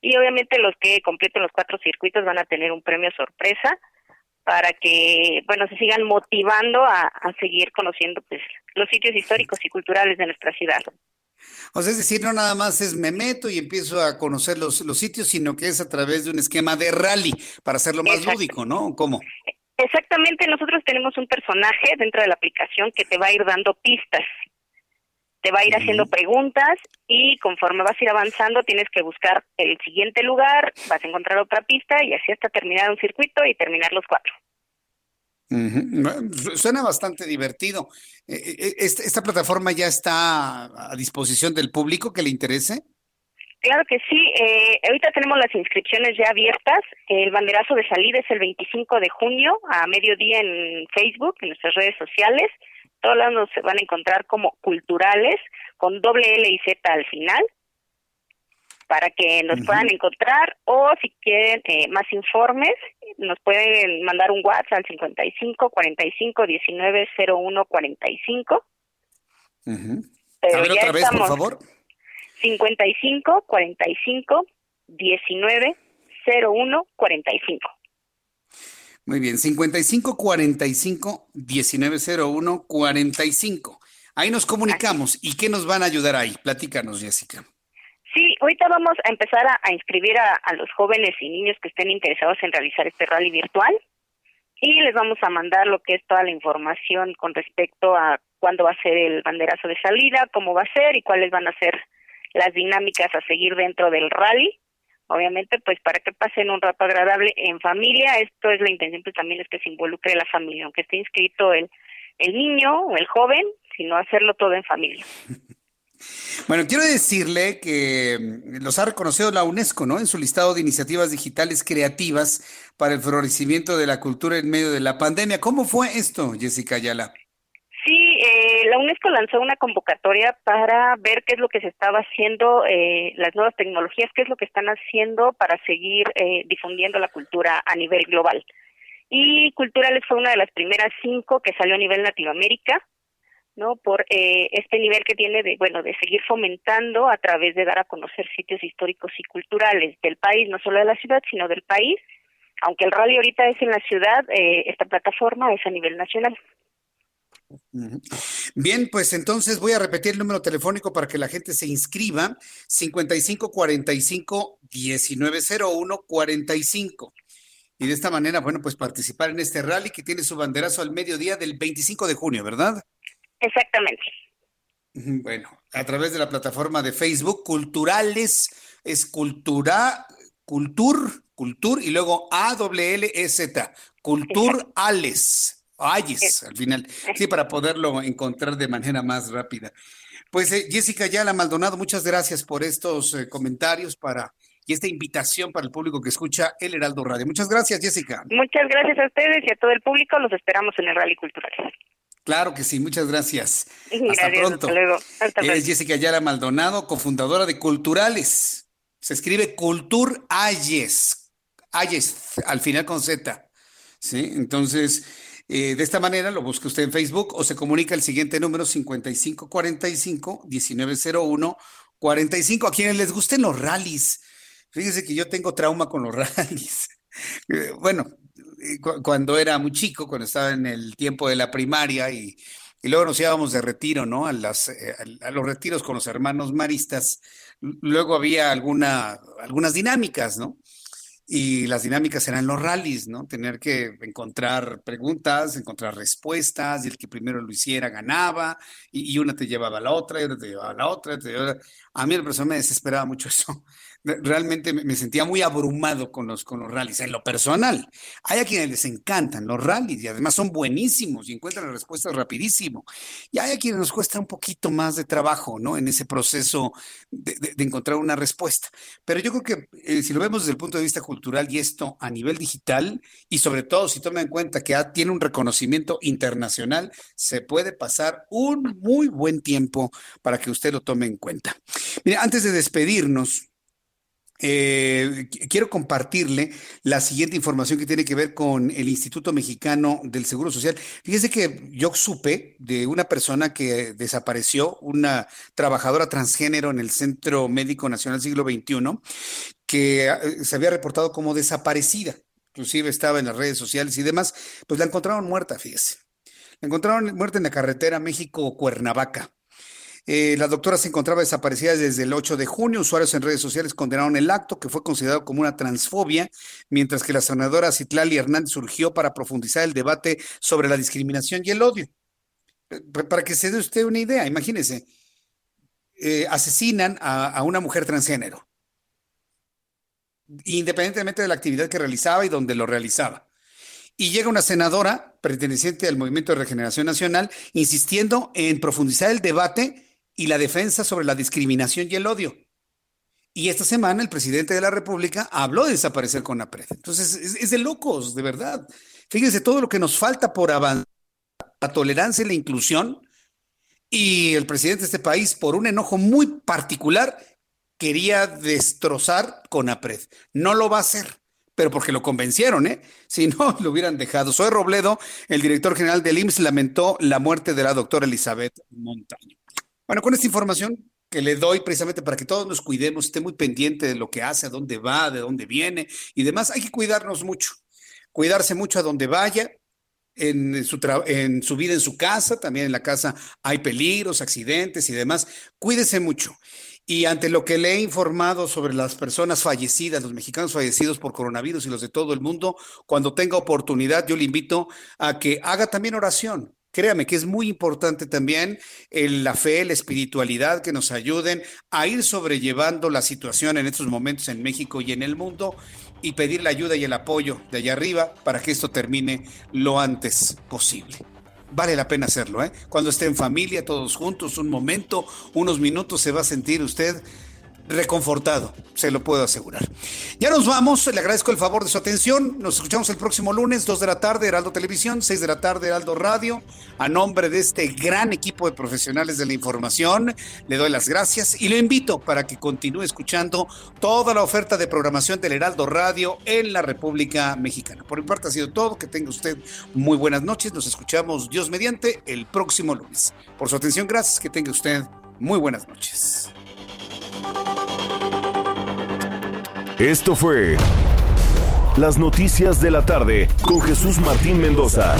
S: y obviamente los que completen los cuatro circuitos van a tener un premio sorpresa para que, bueno, se sigan motivando a, seguir conociendo pues los sitios históricos y culturales de nuestra ciudad.
A: O sea, es decir, no nada más es me meto y empiezo a conocer los, los sitios, sino que es a través de un esquema de rally para hacerlo más lúdico, ¿no? ¿Cómo?
S: Exactamente, nosotros tenemos un personaje dentro de la aplicación que te va a ir dando pistas te va a ir haciendo preguntas y conforme vas a ir avanzando tienes que buscar el siguiente lugar, vas a encontrar otra pista y así hasta terminar un circuito y terminar los cuatro.
A: Suena bastante divertido. Eh, eh, ¿Esta, plataforma ya está a disposición del público que le interese?
S: Claro que sí. Eh, ahorita tenemos las inscripciones ya abiertas. El banderazo de salida es el 25 de junio a mediodía en Facebook, en nuestras redes sociales todos lados se van a encontrar como culturales con doble L y Z al final para que nos puedan encontrar o si quieren eh, más informes nos pueden mandar un WhatsApp al 55 45 19 01 45
A: Pero a ver, otra vez, por favor
S: 55 45 19 01 45
A: muy bien, 55 45 1901 45. Ahí nos comunicamos. ¿Y qué nos van a ayudar ahí? Platícanos, Jessica.
S: Ahorita vamos a empezar a, inscribir a, los jóvenes y niños que estén interesados en realizar este rally virtual y les vamos a mandar lo que es toda la información con respecto a cuándo va a ser el banderazo de salida, cómo va a ser y cuáles van a ser las dinámicas a seguir dentro del rally obviamente pues para que pasen un rato agradable en familia, esto es la intención pues también es que se involucre la familia, aunque esté inscrito el, el niño o el joven, sino hacerlo todo en familia.
A: Bueno, quiero decirle que mm, los ha reconocido la UNESCO, ¿no? En su listado de iniciativas digitales creativas para el florecimiento de la cultura en medio de la pandemia. ¿Cómo fue esto, Jessica Ayala?
S: Sí, eh, la UNESCO lanzó una convocatoria para ver qué es lo que se estaba haciendo, eh, las nuevas tecnologías, qué es lo que están haciendo para seguir eh, difundiendo la cultura a nivel global. Y Culturales fue una de las primeras cinco que salió a nivel Latinoamérica, ¿no? Por este nivel que tiene de, bueno, de seguir fomentando a través de dar a conocer sitios históricos y culturales del país, no solo de la ciudad, sino del país. Aunque el rally ahorita es en la ciudad, esta plataforma es a nivel nacional.
A: Bien, pues entonces voy a repetir el número telefónico para que la gente se inscriba, 5545 1901 45. Y de esta manera, bueno, pues participar en este rally que tiene su banderazo al mediodía del 25 de junio, ¿verdad?
S: Exactamente.
A: Bueno, a través de la plataforma de Facebook, Culturales, es Cultura, Cultur, Cultur y luego A-W-L-E-Z, Culturales. Ayes, al final. Sí, para poderlo encontrar de manera más rápida. Pues eh, Jessica Yala Maldonado, muchas gracias por estos eh, comentarios para y esta invitación para el público que escucha El Heraldo Radio. Muchas gracias, Jessica.
S: Muchas gracias a ustedes y a todo el público. Los esperamos en el Rally Cultural.
A: Claro que sí, muchas gracias. hasta pronto. luego. Es Jessica Yala Maldonado, cofundadora de Culturales. Se escribe Cultur Ayes. Ayes, al final con Z. Sí, entonces eh, de esta manera lo busca usted en Facebook o se comunica el siguiente número 5545-1901. 45 a quienes les gusten los rallies. Fíjese que yo tengo trauma con los rallies. Eh, bueno, cuando era muy chico, cuando estaba en el tiempo de la primaria y, luego nos íbamos de retiro, ¿no? A, las, a los retiros con los hermanos maristas. Luego había alguna, algunas dinámicas, ¿no? Y las dinámicas eran los rallies, ¿no? Tener que encontrar preguntas, encontrar respuestas, y el que primero lo hiciera ganaba, y, una te llevaba a la otra, y otra te llevaba a la otra. A mí la persona me desesperaba mucho eso realmente me sentía muy abrumado con los, con los rallies. En lo personal, hay a quienes les encantan los rallies y además son buenísimos y encuentran las respuestas rapidísimo. Y hay a quienes nos cuesta un poquito más de trabajo, ¿no? En ese proceso de, encontrar una respuesta. Pero yo creo que eh, si lo vemos desde el punto de vista cultural y esto a nivel digital, y sobre todo si toma en cuenta que tiene un reconocimiento internacional, se puede pasar un muy buen tiempo para que usted lo tome en cuenta. Mire, antes de despedirnos, eh, quiero compartirle la siguiente información que tiene que ver con el Instituto Mexicano del Seguro Social. Fíjese que yo supe de una persona que desapareció, una trabajadora transgénero en el Centro Médico Nacional Siglo XXI, que eh, se había reportado como desaparecida. Inclusive estaba en las redes sociales y demás, pues la encontraron muerta, fíjese. La encontraron muerta en la carretera México-Cuernavaca. Eh, la doctora se encontraba desaparecida desde el 8 de junio. Usuarios en redes sociales condenaron el acto, que fue considerado como una transfobia, mientras que la senadora Citlali Hernández surgió para profundizar el debate sobre la discriminación y el odio. Eh, para que se dé usted una idea, imagínese, eh, asesinan a, a una mujer transgénero, independientemente de la actividad que realizaba y donde lo realizaba. Y llega una senadora perteneciente al Movimiento de Regeneración Nacional insistiendo en profundizar el debate y la defensa sobre la discriminación y el odio. Y esta semana el presidente de la República habló de desaparecer con la. Entonces, es, de locos, de verdad. Fíjense todo lo que nos falta por avanzar, la tolerancia y la inclusión. Y el presidente de este país, por un enojo muy particular, quería destrozar con APRED. No lo va a hacer, pero porque lo convencieron, ¿eh? Si no, lo hubieran dejado. Soy Robledo, el director general del IMSS, lamentó la muerte de la doctora Elizabeth Montaño. Bueno, con esta información que le doy precisamente para que todos nos cuidemos, esté muy pendiente de lo que hace, a dónde va, de dónde viene y demás, hay que cuidarnos mucho, cuidarse mucho a donde vaya, en su, en su vida en su casa, también en la casa hay peligros, accidentes y demás, cuídese mucho. Y ante lo que le he informado sobre las personas fallecidas, los mexicanos fallecidos por coronavirus y los de todo el mundo, cuando tenga oportunidad, yo le invito a que haga también oración. Créame que es muy importante también la fe, la espiritualidad que nos ayuden a ir sobrellevando la situación en estos momentos en México y en el mundo y pedir la ayuda y el apoyo de allá arriba para que esto termine lo antes posible. Vale la pena hacerlo, ¿eh? Cuando esté en familia, todos juntos, un momento, unos minutos, se va a sentir usted reconfortado, se lo puedo asegurar. Ya nos vamos, le agradezco el favor de su atención. Nos escuchamos el próximo lunes, 2 de la tarde, Heraldo Televisión, 6 de la tarde, Heraldo Radio. A nombre de este gran equipo de profesionales de la información, le doy las gracias y lo invito para que continúe escuchando toda la oferta de programación del Heraldo Radio en la República Mexicana. Por mi parte ha sido todo, que tenga usted muy buenas noches. Nos escuchamos Dios mediante el próximo lunes. Por su atención, gracias, que tenga usted muy buenas noches.
L: Esto fue Las Noticias de la Tarde con Jesús Martín Mendoza.